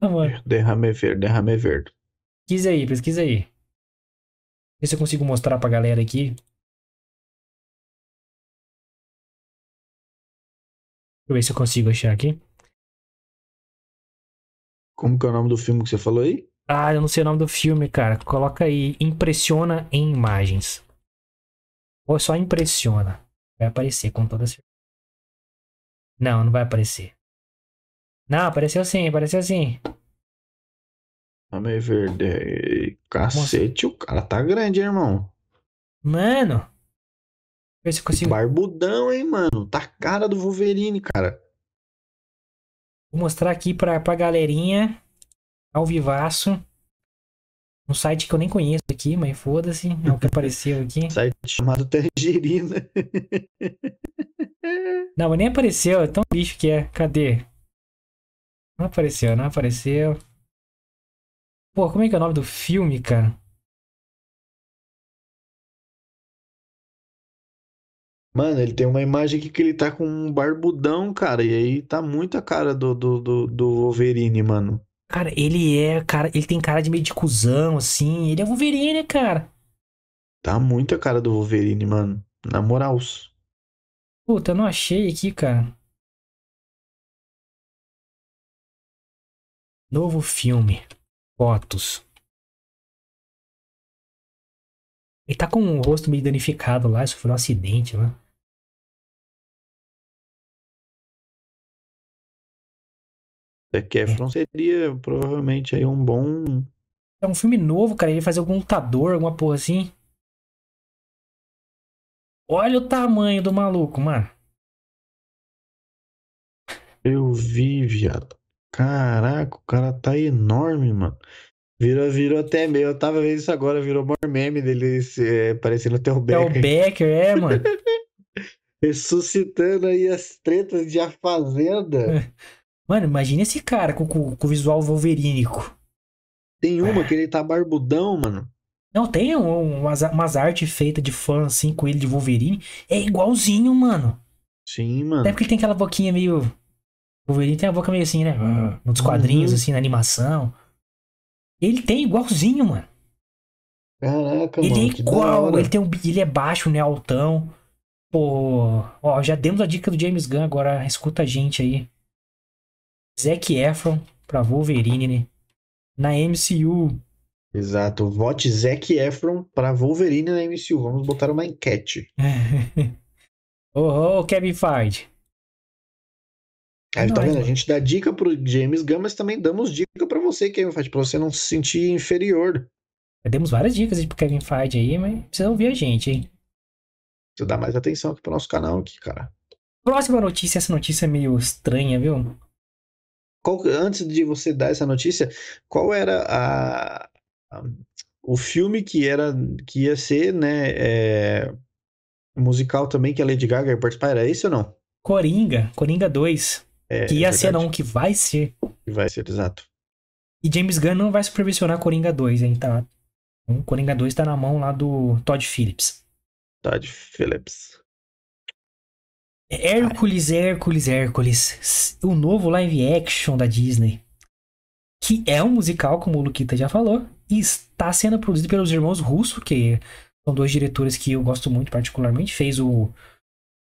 Ah, mano. Derrame ver, derrame ver. Pesquisa aí, pesquisa aí. Vê se eu consigo mostrar pra galera aqui. Eu ver se eu consigo achar aqui. Como que é o nome do filme que você falou aí? Ah, eu não sei o nome do filme, cara. Coloca aí. Impressiona em imagens. Ou só impressiona. Vai aparecer com toda certeza. Não, não vai aparecer. Não, apareceu sim, apareceu sim. Derrame verde. Cacete, o cara tá grande, hein, irmão. Mano. Vê se consigo. Barbudão, hein, mano. Tá cara do Wolverine, cara. Vou mostrar aqui pra, pra galerinha. Ao vivaço. Um site que eu nem conheço aqui, mas foda-se. É o que apareceu aqui. Site chamado Tangerina. Não, mas nem apareceu. É tão lixo que é. Cadê? Não apareceu, não apareceu. Pô, como é que é o nome do filme, cara? Mano, ele tem uma imagem aqui que ele tá com um barbudão, cara. E aí tá muito a cara do, do, do, do Wolverine, mano. Cara, ele é, cara, ele tem cara de meio de cuzão, assim. Ele é Wolverine, cara. Tá muito a cara do Wolverine, mano. Na moral. Puta, eu não achei aqui, cara. Novo filme. Fotos. Ele tá com o rosto meio danificado lá, sofreu um acidente lá. Zac Efron seria provavelmente aí um bom. É um filme novo, cara. Ele fazer algum lutador, alguma porra assim. Olha o tamanho do maluco, mano. Eu vi, viado. Caraca, o cara tá enorme, mano. Virou, virou até meio. Eu tava vendo isso agora, virou maior meme dele é, parecendo até o É o Becker. Becker, é, mano. Ressuscitando aí as tretas de A Fazenda. Mano, imagina esse cara com, com, com o visual wolverínico. Tem uma que ele tá barbudão, mano. Não, tem um- umas, umas artes feitas de fã, assim, com ele de Wolverine. É igualzinho, mano. Sim, mano. Até porque ele tem aquela boquinha meio. Wolverine tem a boca meio assim, né? Nos quadrinhos, Uhum. assim, na animação. Ele tem igualzinho, mano. Caraca, Ele mano. é que da igual, hora. ele, tem um, ele é baixo, né? Altão. Pô, ó, já demos a dica do James Gunn, agora escuta a gente aí. Zac Efron pra Wolverine, né? Na MCU. Exato. Vote Zac Efron pra Wolverine na MCU. Vamos botar uma enquete. Ô, ô, Kevin Feige. Aí, tá Nóis, vendo? A gente dá dica pro James Gunn, mas também damos dica pra você, Kevin Feige, pra você não se sentir inferior. Já demos várias dicas pro Kevin Feige aí, mas precisa ouvir a gente, hein? Você dá mais atenção aqui pro nosso canal aqui, cara. Próxima notícia, essa notícia é meio estranha, viu? Qual- antes de você dar essa notícia, qual era a, a- o filme que era que ia ser, né, é, musical também que a Lady Gaga ia participar? Era esse ou não? Coringa, Coringa 2. É, Que ia é ser, não, que vai ser. Que Vai ser, exato. E James Gunn não vai supervisionar Coringa 2, hein, tá? Então, Coringa 2 tá na mão lá do Todd Phillips. Todd Phillips. Hércules, Hércules, Hércules. O novo live action da Disney. que é um musical, como o Luquita já falou, e está sendo produzido pelos irmãos Russo, que são dois diretores que eu gosto muito particularmente. Fez o,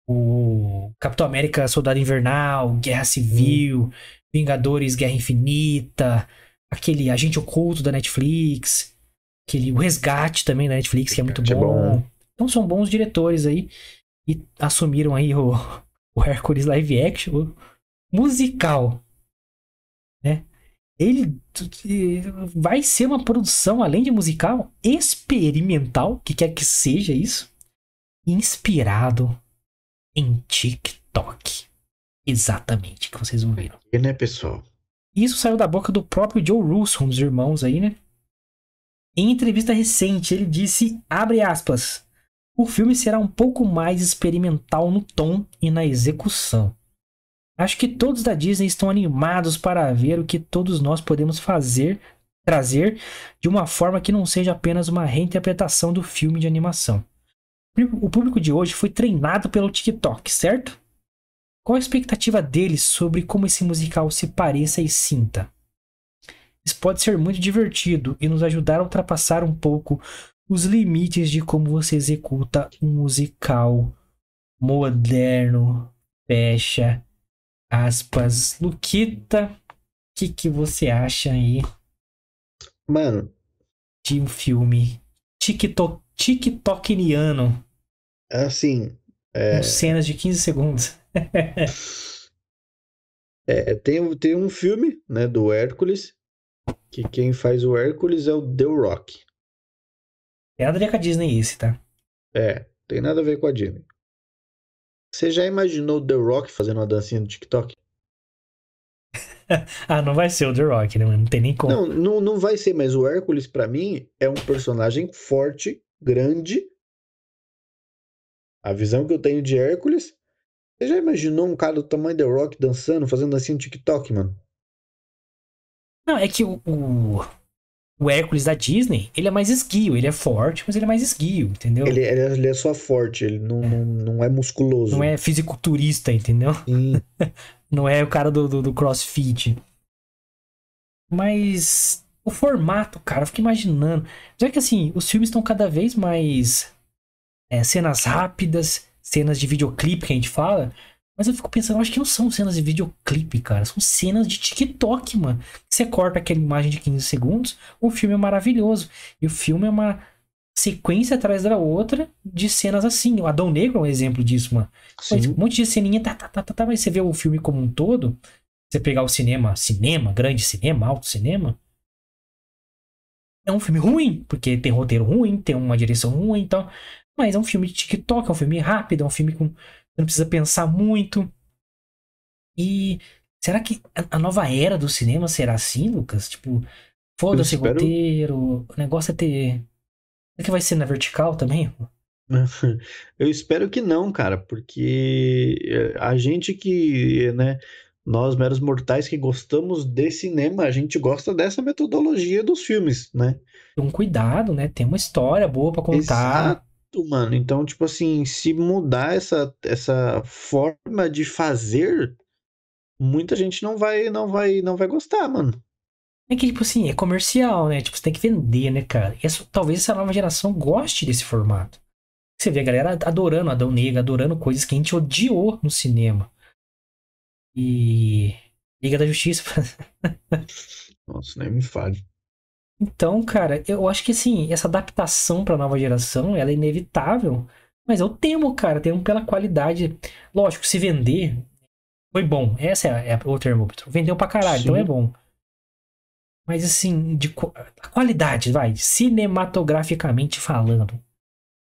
o Capitão América Soldado Invernal, Guerra Civil. Vingadores Guerra Infinita, aquele Agente Oculto da Netflix, aquele O Resgate também da Netflix, que é muito bom. É bom. Então são bons diretores aí e assumiram aí o, o Hércules live action musical, né? Ele vai ser uma produção além de musical experimental, que quer que seja isso, inspirado em TikTok. Exatamente, que vocês ouviram. E né, pessoal? Isso saiu da boca do próprio Joe Russo, um dos irmãos aí, né? Em entrevista recente, ele disse, abre aspas, o filme será um pouco mais experimental no tom e na execução. Acho que todos da Disney estão animados para ver o que todos nós podemos fazer, trazer de uma forma que não seja apenas uma reinterpretação do filme de animação. O público de hoje foi treinado pelo TikTok, certo? Qual a expectativa deles sobre como esse musical se pareça e sinta? Isso pode ser muito divertido e nos ajudar a ultrapassar um pouco os limites de como você executa um musical moderno. Fecha aspas. Luquita, o que, que você acha aí? Mano. De um filme TikTok, TikTokiniano. Assim. É... Com cenas de 15 segundos. é, tem, tem um filme, né, do Hércules, que quem faz o Hércules é o The Rock. É nada a ver com a Disney esse, tá? É, tem nada a ver com a Disney. Você já imaginou The Rock fazendo uma dancinha no TikTok? ah, não vai ser o The Rock, né? Não tem nem como. Não, não, não vai ser, mas o Hércules, para mim, é um personagem forte, grande. A visão que eu tenho de Hércules você já imaginou um cara do tamanho do Rock dançando, fazendo assim no TikTok, mano? Não, é que o, o, o, Hércules da Disney, ele é mais esguio, ele é forte, mas ele é mais esguio, entendeu? Ele, ele, é, só forte, ele não é. Não, não é musculoso. Não é fisiculturista, entendeu? não é o cara do, do, do crossfit. Mas o formato, cara, eu fico imaginando. Já que assim, os filmes estão cada vez mais é, cenas rápidas, cenas de videoclipe que a gente fala. Mas eu fico pensando, eu acho que não são cenas de videoclipe, cara. São cenas de TikTok, mano. Você corta aquela imagem de 15 segundos, o filme é maravilhoso. E o filme é uma sequência atrás da outra de cenas assim. O Adão Negro é um exemplo disso, mano. Sim. Um monte de ceninha, tá, tá, tá, tá, tá, mas você vê o filme como um todo. Você pegar o cinema, cinema, grande cinema, alto cinema. É um filme ruim, porque tem roteiro ruim, tem uma direção ruim, então. Mas é um filme de TikTok, é um filme rápido, é um filme com. Você não precisa pensar muito. E será que a nova era do cinema será assim, Lucas? Tipo, foda-se espero... roteiro, o negócio é ter. Será que vai ser na vertical também? Eu espero que não, cara, porque eh, a gente que, né, nós meros mortais que gostamos de cinema, a gente gosta dessa metodologia dos filmes, né? Um cuidado, né? Tem uma história boa para contar. Exato mano. Então, tipo assim, se mudar essa, essa forma de fazer, muita gente não vai, não vai, não vai gostar, mano. É que, tipo assim, é comercial, né? Tipo, você tem que vender, né, cara? E essa, talvez essa nova geração goste desse formato. Você vê a galera adorando Adão Negro, adorando coisas que a gente odiou no cinema. E. Liga da Justiça. Nossa, nem me fale. Então, cara, eu acho que assim, essa adaptação para a nova geração, ela é inevitável. Mas eu temo, cara, temo pela qualidade. Lógico, se vender, foi bom. Essa é, é o termômetro. Vendeu pra caralho, Sim. então é bom. Mas assim, de a qualidade, vai, cinematograficamente falando.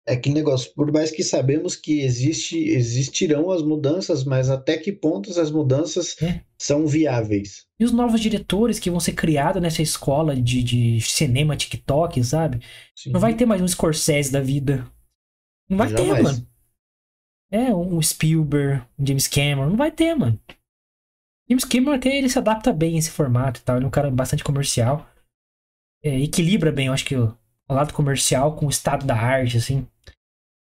É que negócio, por mais que sabemos que existe, existirão as mudanças, mas até que pontos as mudanças é. são viáveis? E os novos diretores que vão ser criados nessa escola de, de cinema TikTok, sabe? Sim. Não vai ter mais um Scorsese da vida. Não vai Jamais. ter, mano. É, um Spielberg, um James Cameron, não vai ter, mano. James Cameron até ele se adapta bem a esse formato e tal, ele é um cara bastante comercial. É, equilibra bem, eu acho que o, o lado comercial com o estado da arte, assim.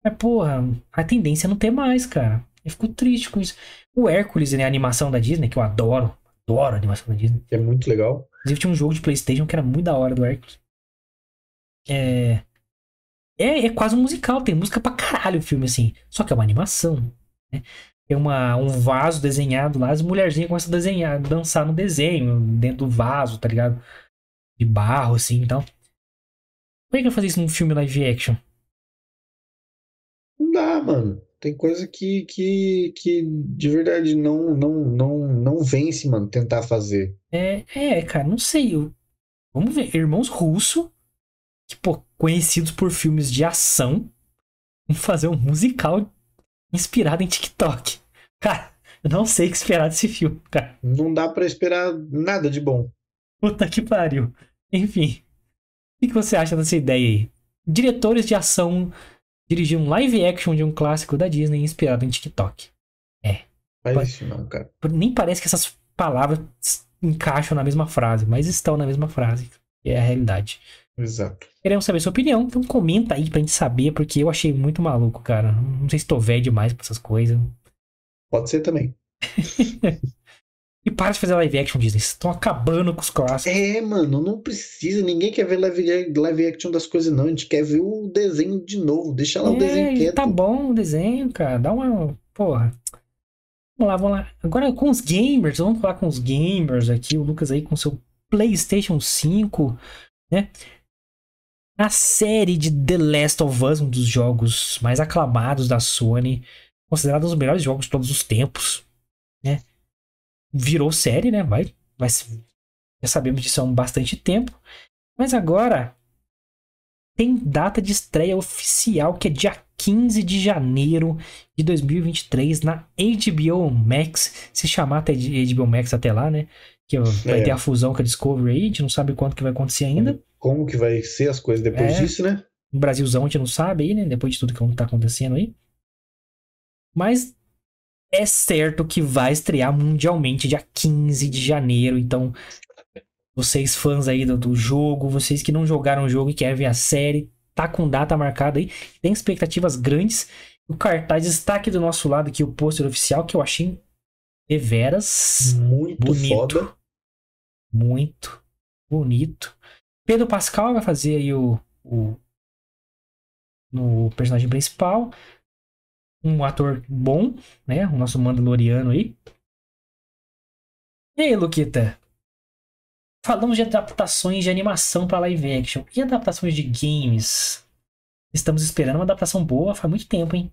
Mas, porra, a tendência é não ter mais, cara. Eu fico triste com isso. O Hércules, né? A animação da Disney, que eu adoro. Adoro a animação da Disney. É muito legal. Inclusive tinha um jogo de Playstation que era muito da hora do Hércules. É... É, é quase um musical, tem música pra caralho o filme, assim. Só que é uma animação, né? Tem uma, um vaso desenhado lá, as mulherzinhas começam a desenhar, dançar no desenho, dentro do vaso, tá ligado? De barro, assim, então. Como é que vai fazer isso num filme live action? Não dá, mano. Tem coisa que, que, que de verdade não, não, não, não vence, mano, tentar fazer. É, é, cara, não sei. Eu... Vamos ver, irmãos russos, que, pô, conhecidos por filmes de ação, vão fazer um musical inspirado em TikTok. Cara, eu não sei o que esperar desse filme, cara. Não dá para esperar nada de bom. Puta que pariu. Enfim. O que você acha dessa ideia aí? Diretores de ação dirigir um live action de um clássico da Disney inspirado em TikTok. É. Faz isso não, cara. Nem parece que essas palavras encaixam na mesma frase, mas estão na mesma frase. É a realidade. Exato. Queremos saber sua opinião, então comenta aí pra gente saber, porque eu achei muito maluco, cara. Não sei se tô velho demais pra essas coisas. Pode ser também. e para de fazer live action, Disney. Estão acabando com os clássicos. É, mano, não precisa. Ninguém quer ver live, live action das coisas, não. A gente quer ver o desenho de novo. Deixa lá é, o desenho quieto. Tá bom o desenho, cara. Dá uma. Porra. Vamos lá, vamos lá. Agora com os gamers, vamos falar com os gamers aqui. O Lucas aí com seu PlayStation 5, né? A série de The Last of Us, um dos jogos mais aclamados da Sony, considerado um dos melhores jogos de todos os tempos? Virou série, né? Vai, vai, já sabemos disso há um bastante tempo. Mas agora tem data de estreia oficial, que é dia 15 de janeiro de 2023 na HBO Max. Se chamar até HBO Max até lá, né? Que vai é. ter a fusão com a Discovery aí, a gente não sabe quanto que vai acontecer ainda. Como, que vai ser as coisas depois é. disso, né? No Brasilzão a gente não sabe aí, né? Depois de tudo que tá acontecendo aí. Mas é certo que vai estrear mundialmente dia 15 de janeiro. Então, vocês fãs aí do, do jogo, vocês que não jogaram o jogo e querem ver a série, tá com data marcada aí. Tem expectativas grandes. O cartaz está aqui do nosso lado, aqui o pôster oficial, que eu achei deveras muito bonito. Foda. Muito bonito. Pedro Pascal vai fazer aí o, o no personagem principal um ator bom, né? O nosso Mandaloriano aí. E aí, Luquita? Falamos de adaptações de animação para live action e adaptações de games. Estamos esperando uma adaptação boa faz muito tempo, hein?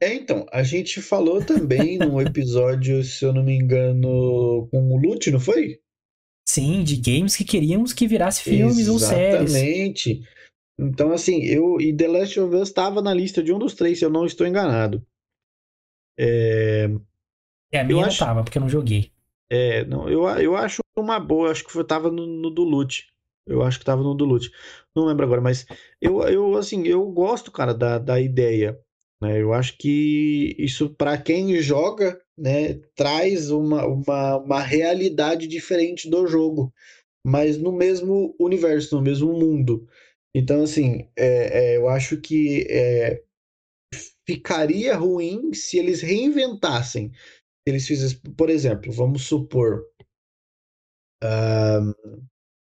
É, então, a gente falou também num episódio, se eu não me engano, com o Lute, não foi? Sim, de games que queríamos que virasse filmes Exatamente. ou séries. Exatamente. Então, assim, eu. E The Last of Us estava na lista de um dos três, se eu não estou enganado. É. É, a minha eu não acho... tava, porque eu não joguei. É, não, eu, eu acho uma boa, acho que tava no, no do Loot. Eu acho que tava no do Loot. Não lembro agora, mas eu, eu assim, eu gosto, cara, da, da ideia. Né? Eu acho que isso, para quem joga, né, traz uma, uma, uma realidade diferente do jogo, mas no mesmo universo, no mesmo mundo. Então, assim, é, é, eu acho que é, ficaria ruim se eles reinventassem. Se eles fizessem, por exemplo, vamos supor. Uh,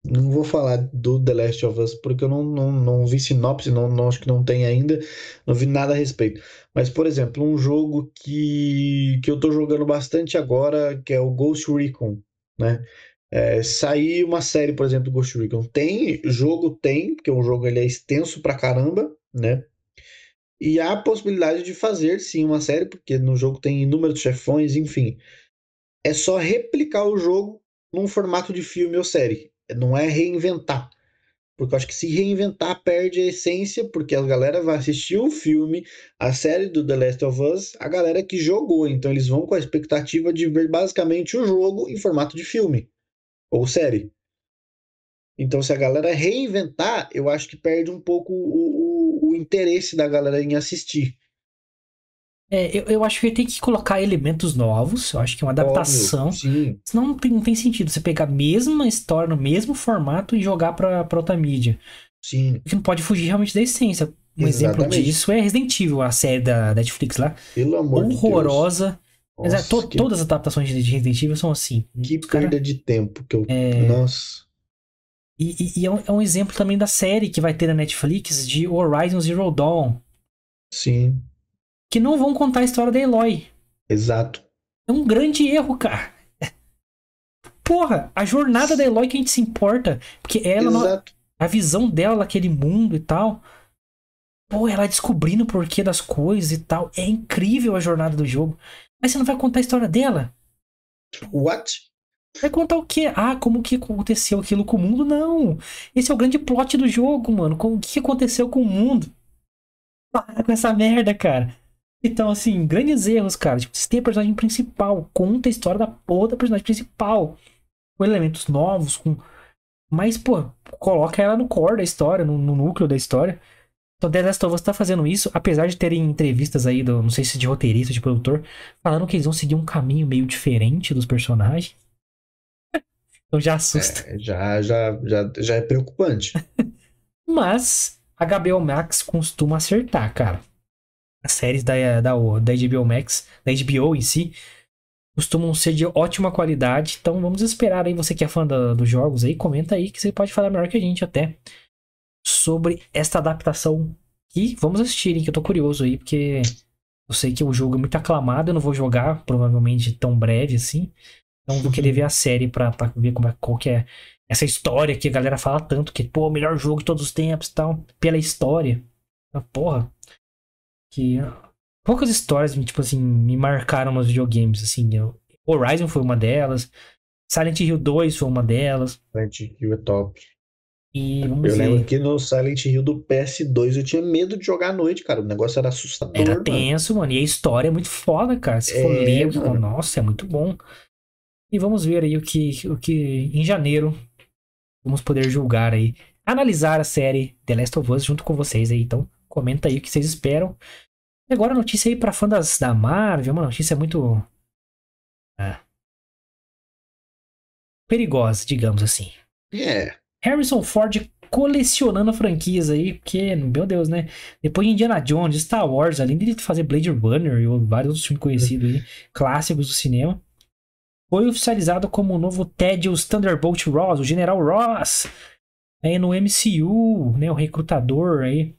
não vou falar do The Last of Us porque eu não, não, não vi sinopse, não, não acho que não tem ainda, não vi nada a respeito. Mas, por exemplo, um jogo que, que eu tô jogando bastante agora, que é o Ghost Recon, né? É, sair uma série, por exemplo, do Ghost Recon. Tem, jogo tem, porque o jogo ele é extenso pra caramba, né? E há a possibilidade de fazer sim uma série, porque no jogo tem inúmeros chefões, enfim. É só replicar o jogo num formato de filme ou série. Não é reinventar. Porque eu acho que se reinventar perde a essência, porque a galera vai assistir o filme, a série do The Last of Us, a galera que jogou. Então eles vão com a expectativa de ver basicamente o jogo em formato de filme ou série. Então, se a galera reinventar, eu acho que perde um pouco o, o, o interesse da galera em assistir. É, eu, eu acho que tem que colocar elementos novos. Eu acho que é uma adaptação. Óbvio. Senão não tem, não tem sentido você pegar a mesma história, no mesmo formato e jogar pra, pra outra mídia. Sim. Porque não pode fugir realmente da essência. Um Exatamente. exemplo disso é Resident Evil, a série da Netflix lá. Pelo amor Horrorosa. De Deus. Nossa, to, que... Todas as adaptações de Resident Evil são assim. Que perda de tempo que eu. É... Nossa. E, e, e é, um, é um exemplo também da série que vai ter na Netflix de Horizon Zero Dawn. Sim, Que não vão contar a história da Eloy. exato. É um grande erro, cara. Porra, a jornada da Eloy que a gente se importa. Porque ela, não- exato. a visão dela naquele mundo e tal. Pô, ela descobrindo o porquê das coisas e tal. É incrível a jornada do jogo. Mas você não vai contar a história dela? What? Vai contar o quê? Ah, como que aconteceu aquilo com o mundo? Não. Esse é o grande plot do jogo, mano. O que aconteceu com o mundo? Para com essa merda, cara. Então, assim, grandes erros, cara. Tipo, você tem a personagem principal. Conta a história da porra da personagem principal. Com elementos novos, com. Mas, pô, coloca ela no core da história, no, no núcleo da história. Então, The Last of Us tá fazendo isso, apesar de terem entrevistas aí, do, não sei se de roteirista, de produtor, falando que eles vão seguir um caminho meio diferente dos personagens. Então já assusta. É, já, já, já, já é preocupante. Mas a HBO Max costuma acertar, cara. As séries da, da, da HBO Max, da HBO em si, costumam ser de ótima qualidade. Então vamos esperar aí, você que é fã da- dos jogos aí, comenta aí que você pode falar melhor que a gente até sobre esta adaptação. E vamos assistir, hein, que eu tô curioso aí, porque eu sei que o jogo é muito aclamado, eu não vou jogar provavelmente tão breve assim. Então vou querer ver a série pra, pra ver como é, qual que é essa história que a galera fala tanto, que, pô, o melhor jogo de todos os tempos e tal, pela história. Ah, Porra. Que poucas histórias, tipo assim, me marcaram nos videogames, assim. eu- Horizon foi uma delas, Silent Hill 2 foi uma delas, Silent Hill é top. E vamos Eu lembro ver. que no Silent Hill do PS2 eu tinha medo de jogar à noite, cara. O negócio era assustador, Era mano. tenso, mano, e a história é muito foda, cara. Se for É, ler, eu falo, mano. nossa, é muito bom. E vamos ver aí o que, o que em janeiro vamos poder julgar aí, analisar a série The Last of Us junto com vocês aí. Então, comenta aí o que vocês esperam. E agora a notícia aí pra fã das, da Marvel, uma notícia muito ah, perigosa, digamos assim. É. Harrison Ford colecionando franquias aí, porque, meu Deus, né? Depois de Indiana Jones, Star Wars, além de fazer Blade Runner e vários outros filmes conhecidos aí, clássicos do cinema, foi oficializado como o novo Thaddeus Thunderbolt Ross, o General Ross, aí no MCU, né? O recrutador aí,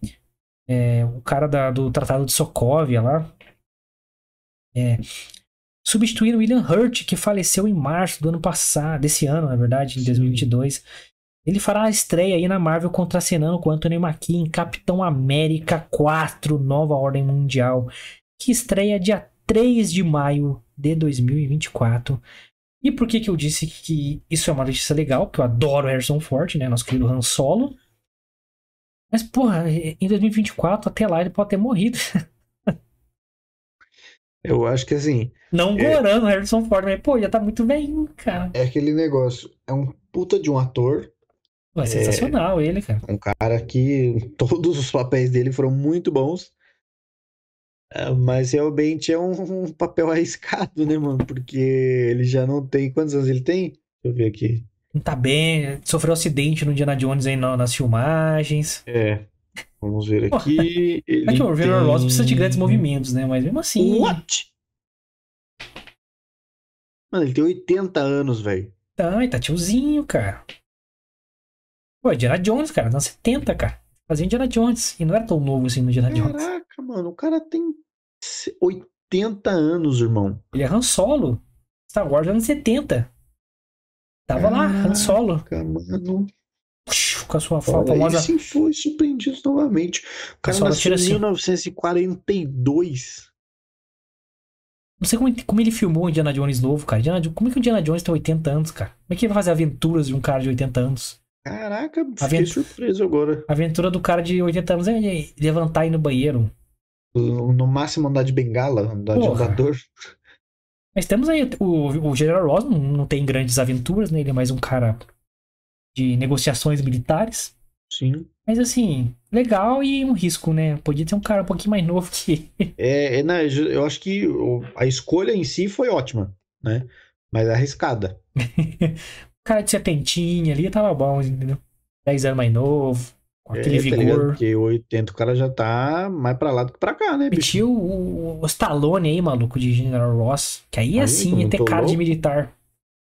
é, o cara da- do Tratado de Sokovia lá. É, substituindo William Hurt, que faleceu em março do ano passado, desse ano, na verdade, em Sim. 2022. Ele fará a estreia aí na Marvel contracenando com Anthony Mackie em Capitão América 4 Nova Ordem Mundial, que estreia dia 3 de maio de 2024. E por que que eu disse que isso é uma notícia legal? Porque eu adoro Harrison Ford, né? Nosso querido Han Solo. Mas, porra, em 2024, até lá ele pode ter morrido. Eu acho que assim, Não É. gorando Harrison Ford, mas, pô, já tá muito bem, cara. é aquele negócio. É um puta de um ator, É sensacional ele, cara. um cara que todos os papéis dele foram muito bons. Ah, Mas realmente é um, um papel arriscado, né, mano? Porque ele já não tem. Quantos anos ele tem? Deixa eu ver aqui. Não tá bem, sofreu acidente no Indiana Jones aí na- nas filmagens. É. Vamos ver aqui. É Ele que o General Ross precisa de grandes tem- movimentos, né? Mas mesmo assim. What? Mano, ele tem 80 anos, velho. Tá, e tá tiozinho, cara. Pô, Indiana Jones, cara, anos 70, cara. Fazia Indiana Jones. E não era tão novo assim no Indiana Jones. Caraca, mano, o cara tem 80 anos, irmão. Ele é Han Solo. Star Wars anos 70. Tava lá, Han Solo. Caraca, mano. Puxa, Com a sua Olha, famosa. e sim foi surpreendido novamente. O cara nasceu em assim. 1942. Não sei como, como ele filmou o Indiana Jones novo, cara. Indiana como é que o Indiana Jones tem 80 anos, cara? Como é que ele vai fazer aventuras de um cara de 80 anos? Caraca, fiquei Avent- surpreso agora. A aventura do cara de 80 anos é levantar e ir no banheiro. No máximo andar de bengala, andar de Porra. andador. Mas temos aí o, o General Ross, não, não tem grandes aventuras, né? Ele é mais um cara de negociações militares. Sim. Mas assim, legal e um risco, né? Podia ter um cara um pouquinho mais novo que. É, é, né, eu acho que a escolha em si foi ótima, né? Mas arriscada. cara de setentinha ali tava bom, entendeu? 10 anos mais novo, com aquele é, tá vigor. Porque 80 o cara já tá mais pra lá do que pra cá, né, bicho? Metia o, o Stallone aí, maluco, de General Ross. Que aí Aí, assim ia ter cara de louco. militar.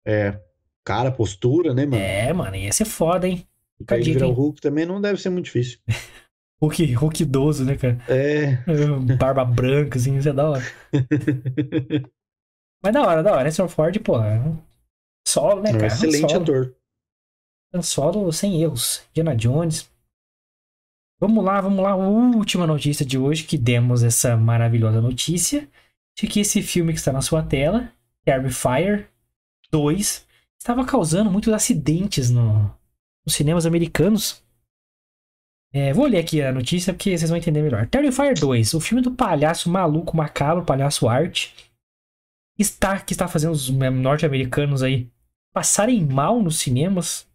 É. Cara, postura, né, mano? É, mano, ia ser foda, hein? E pra virar o Hulk também não deve ser muito difícil. Hulk, Hulk idoso, né, cara? É. Barba branca, assim, isso é da hora. Mas da hora, da hora. Harrison Ford, pô, solo, né, É um cara? excelente solo. ator. Han Solo sem erros. Diana Jones. Vamos lá, vamos lá. Última notícia de hoje que demos essa maravilhosa notícia de que esse filme que está na sua tela, Terrifier 2, estava causando muitos acidentes no, nos cinemas americanos. É, vou ler aqui a notícia porque vocês vão entender melhor. Terrifier 2, o filme do palhaço maluco, macabro, palhaço arte, está que está fazendo os norte-americanos aí passarem mal nos cinemas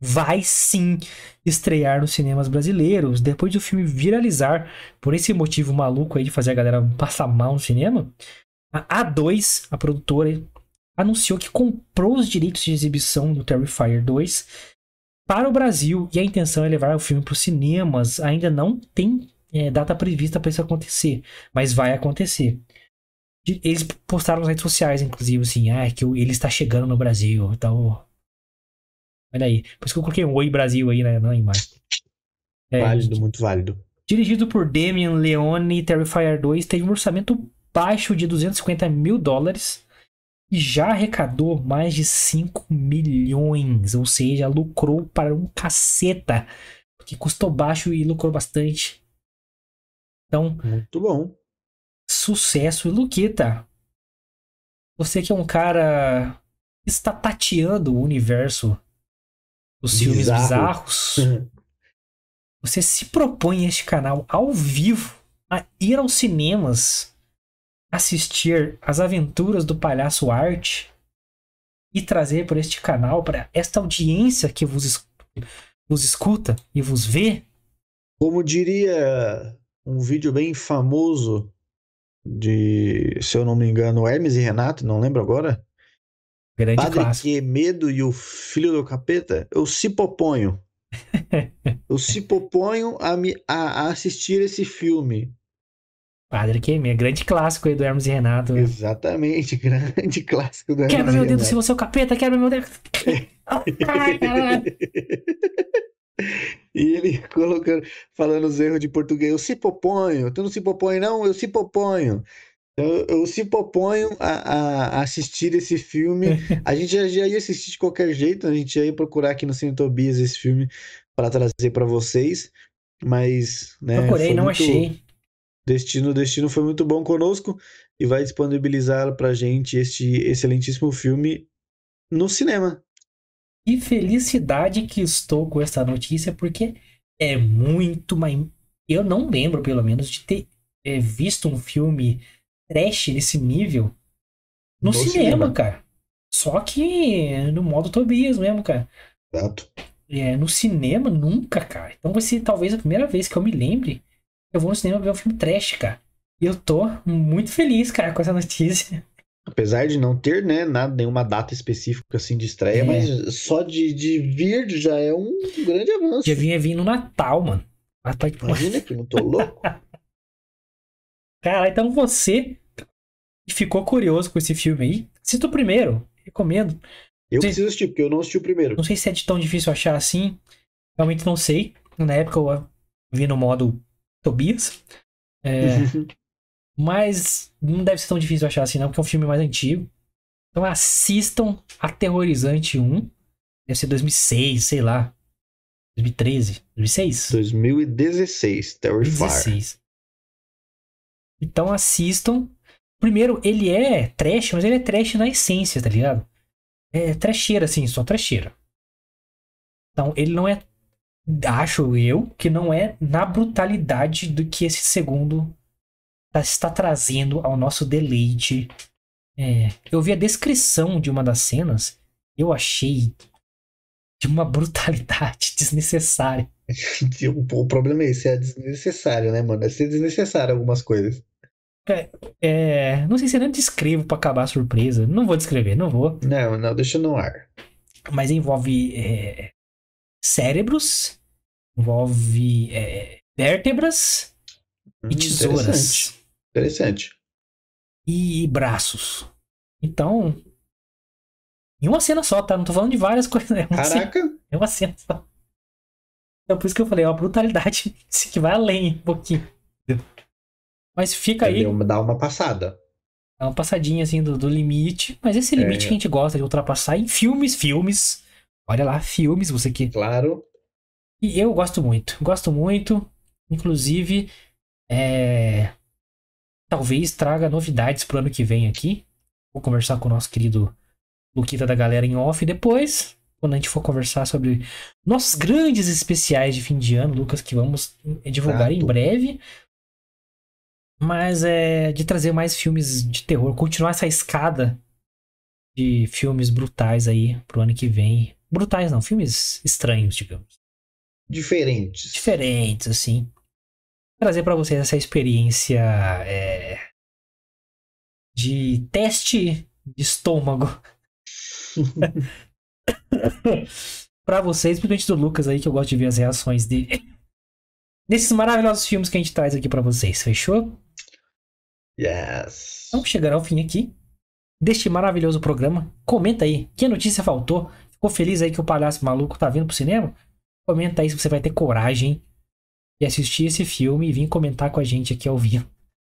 vai sim estrear nos cinemas brasileiros. Depois do filme viralizar por esse motivo maluco aí de fazer a galera passar mal no cinema, a A2, a produtora, anunciou que comprou os direitos de exibição do Terrifier 2 para o Brasil e a intenção é levar o filme para os cinemas. Ainda não tem é, data prevista para isso acontecer, mas vai acontecer. Eles postaram nas redes sociais, inclusive, assim, ah, que ele está chegando no Brasil e tal. Olha aí. Por isso que eu coloquei um Oi Brasil aí né, na imagem. É, válido, muito válido. Dirigido por Damian Leone, Terrifier 2 teve um orçamento baixo de 250 mil dólares e já arrecadou mais de 5 milhões. Ou seja, lucrou para um caceta. Porque custou baixo e lucrou bastante. Então. Muito bom. Sucesso. E Luquita, você que é um cara que está tateando o universo os filmes bizarros, você se propõe este canal ao vivo a ir aos cinemas assistir as aventuras do palhaço Art e trazer para este canal, para esta audiência que vos, vos escuta e vos vê? Como diria um vídeo bem famoso de, se eu não me engano, Hermes e Renato, não lembro agora. Grande Padre clássico. Quemedo e o Filho do Capeta, eu se proponho. eu se proponho a, me, a, a, assistir esse filme. Padre Quemedo, grande clássico aí do Hermes e Renato. Exatamente, grande clássico do Hermes Quebra meu dedo se você é o capeta, quebra meu dedo. e ele colocando, falando os erros de português, eu se proponho, tu não se propõe não, eu se proponho. Eu, eu se proponho a, a, assistir esse filme. A gente já, já, ia assistir de qualquer jeito, a gente ia procurar aqui no Cine Tobias esse filme para trazer para vocês. Mas, né, Procurei, não muito... achei. Destino, Destino foi muito bom conosco e vai disponibilizar pra gente este excelentíssimo filme no cinema. E felicidade que estou com essa notícia, porque é muito mais. Eu não lembro, pelo menos, de ter é, visto um filme trash nesse nível no, No cinema, cinema. cara. Só que no modo Tobias mesmo, cara. Exato. É, no cinema, nunca, cara. Então vai ser talvez a primeira vez que eu me lembre que eu vou no cinema ver um filme trash, cara. E eu tô muito feliz, cara, com essa notícia. Apesar de não ter, né, nada, nenhuma data específica assim de estreia, É. mas só de, de vir já é um grande avanço. Já vinha vir no Natal, mano. Natal de Imagina que eu não tô louco. Cara, então você que ficou curioso com esse filme aí, assista o primeiro. Recomendo. Eu Sim. preciso assistir, porque eu não assisti o primeiro. Não sei se é de tão difícil achar assim. Realmente não sei. Na época eu vi no modo Tobias. É, mas não deve ser tão difícil achar assim, não, porque é um filme mais antigo. Então assistam Aterrorizante 1. Deve ser 2006, sei lá. 2013, 2006? 2016, Terrifier. 2016. Então assistam. Primeiro, ele é trash, mas ele é trash na essência, tá ligado? É trecheira, assim, só trecheira. Então, ele não é. Acho eu que não é na brutalidade do que esse segundo tá- está trazendo ao nosso deleite. É, eu vi a descrição de uma das cenas, eu achei de uma brutalidade desnecessária. O, problema é esse, é desnecessário, né, mano? É ser desnecessário algumas coisas. É, não sei se eu nem descrevo pra acabar a surpresa. Não vou descrever, não vou. Não, não, deixa no ar. Mas envolve é, cérebros, envolve é, vértebras Hum, e tesouras Interessante. Interessante. e braços. Então, em uma cena só, tá? Não tô falando de várias coisas. É uma, cena, Caraca, é uma cena só. Então, por isso que eu falei, é uma brutalidade que vai além um pouquinho. Mas fica aí. Dá uma passada. Dá uma passadinha assim do, do limite. Mas esse limite é. que a gente gosta de ultrapassar em filmes, filmes. Olha lá, filmes, você que. Claro. E eu gosto muito. Gosto muito. Inclusive, é... talvez traga novidades pro ano que vem aqui. Vou conversar com o nosso querido Luquita da galera em off depois. Quando a gente for conversar sobre nossos grandes especiais de fim de ano, Lucas, que vamos divulgar Exato. em breve. Mas é de trazer mais filmes de terror, continuar essa escada de filmes brutais aí pro ano que vem. Brutais não, filmes estranhos, digamos. Diferentes. Diferentes, assim. Trazer para vocês essa experiência é, de teste de estômago. para vocês, principalmente do Lucas aí, que eu gosto de ver as reações dele. Nesses maravilhosos filmes que a gente traz aqui para vocês, fechou? Yes. Então, chegando ao fim aqui deste maravilhoso programa. Comenta aí, que notícia faltou? Ficou feliz aí que o palhaço maluco tá vindo pro cinema? Comenta aí se você vai ter coragem de assistir esse filme e vir comentar com a gente aqui ao vivo.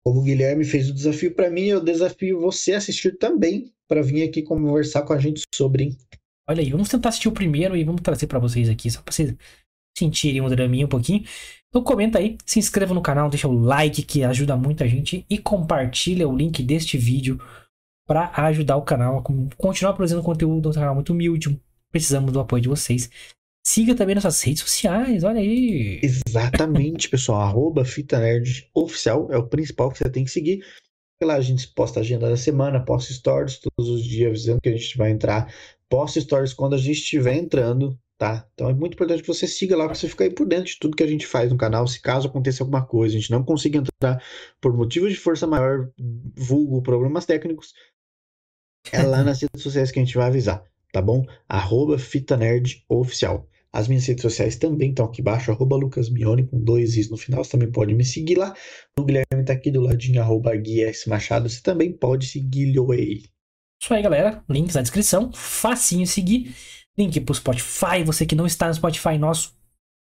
Como o Guilherme fez o desafio para mim, eu desafio você a assistir também para vir aqui conversar com a gente sobre. Olha aí, vamos tentar assistir o primeiro e vamos trazer para vocês aqui, só pra vocês sentirem um draminha um pouquinho. Então comenta aí, se inscreva no canal, deixa o like que ajuda muito a gente e compartilha o link deste vídeo para ajudar o canal a continuar produzindo conteúdo, um canal muito humilde. Precisamos do apoio de vocês. Siga também nossas redes sociais, olha aí. Exatamente, pessoal. Arroba Fita Nerd Oficial é o principal que você tem que seguir. Lá a gente posta a agenda da semana, posta stories todos os dias, avisando que a gente vai entrar. Posta stories quando a gente estiver entrando tá? Então é muito importante que você siga lá para você ficar aí por dentro de tudo que a gente faz no canal. Se caso aconteça alguma coisa, a gente não consiga entrar por motivos de força maior, vulgo problemas técnicos, é lá nas redes sociais que a gente vai avisar, tá bom? Arroba Fita Nerd Oficial. As minhas redes sociais também estão aqui embaixo, arroba lucasmione com dois is no final. Você também pode me seguir lá. O Guilherme tá aqui do ladinho, arroba. Machado. Você também pode seguir-lhe aí. Isso aí, galera. Links na descrição. Facinho seguir link pro Spotify. Você que não está no Spotify nosso,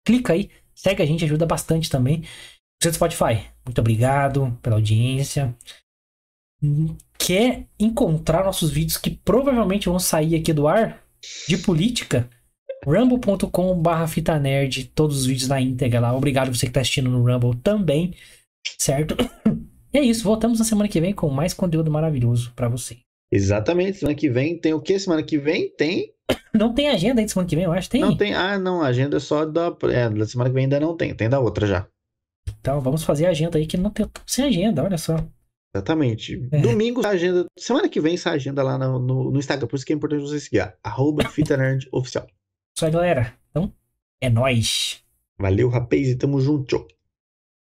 clica aí, segue a gente, ajuda bastante também. Você do Spotify, muito obrigado pela audiência. Quer encontrar nossos vídeos que provavelmente vão sair aqui do ar de política? rumble.com/barra fita nerd, todos os vídeos na íntegra lá. Obrigado você que está assistindo no Rumble também, certo? E é isso, voltamos na semana que vem com mais conteúdo maravilhoso para você. Exatamente, semana que vem tem o que? Semana que vem tem não tem agenda aí de semana que vem, eu acho. Tem? Não tem. Ah, não. Agenda é só da. É, da semana que vem ainda não tem. Tem da outra já. Então vamos fazer a agenda aí que não tem sem agenda, olha só. Exatamente. É. Domingo a agenda. Semana que vem essa agenda lá no, no, no, Instagram. Por isso que é importante você seguir. Arroba Fita Nerd Oficial. Isso aí, galera. Então, é nóis. Valeu, rapaz, e tamo junto.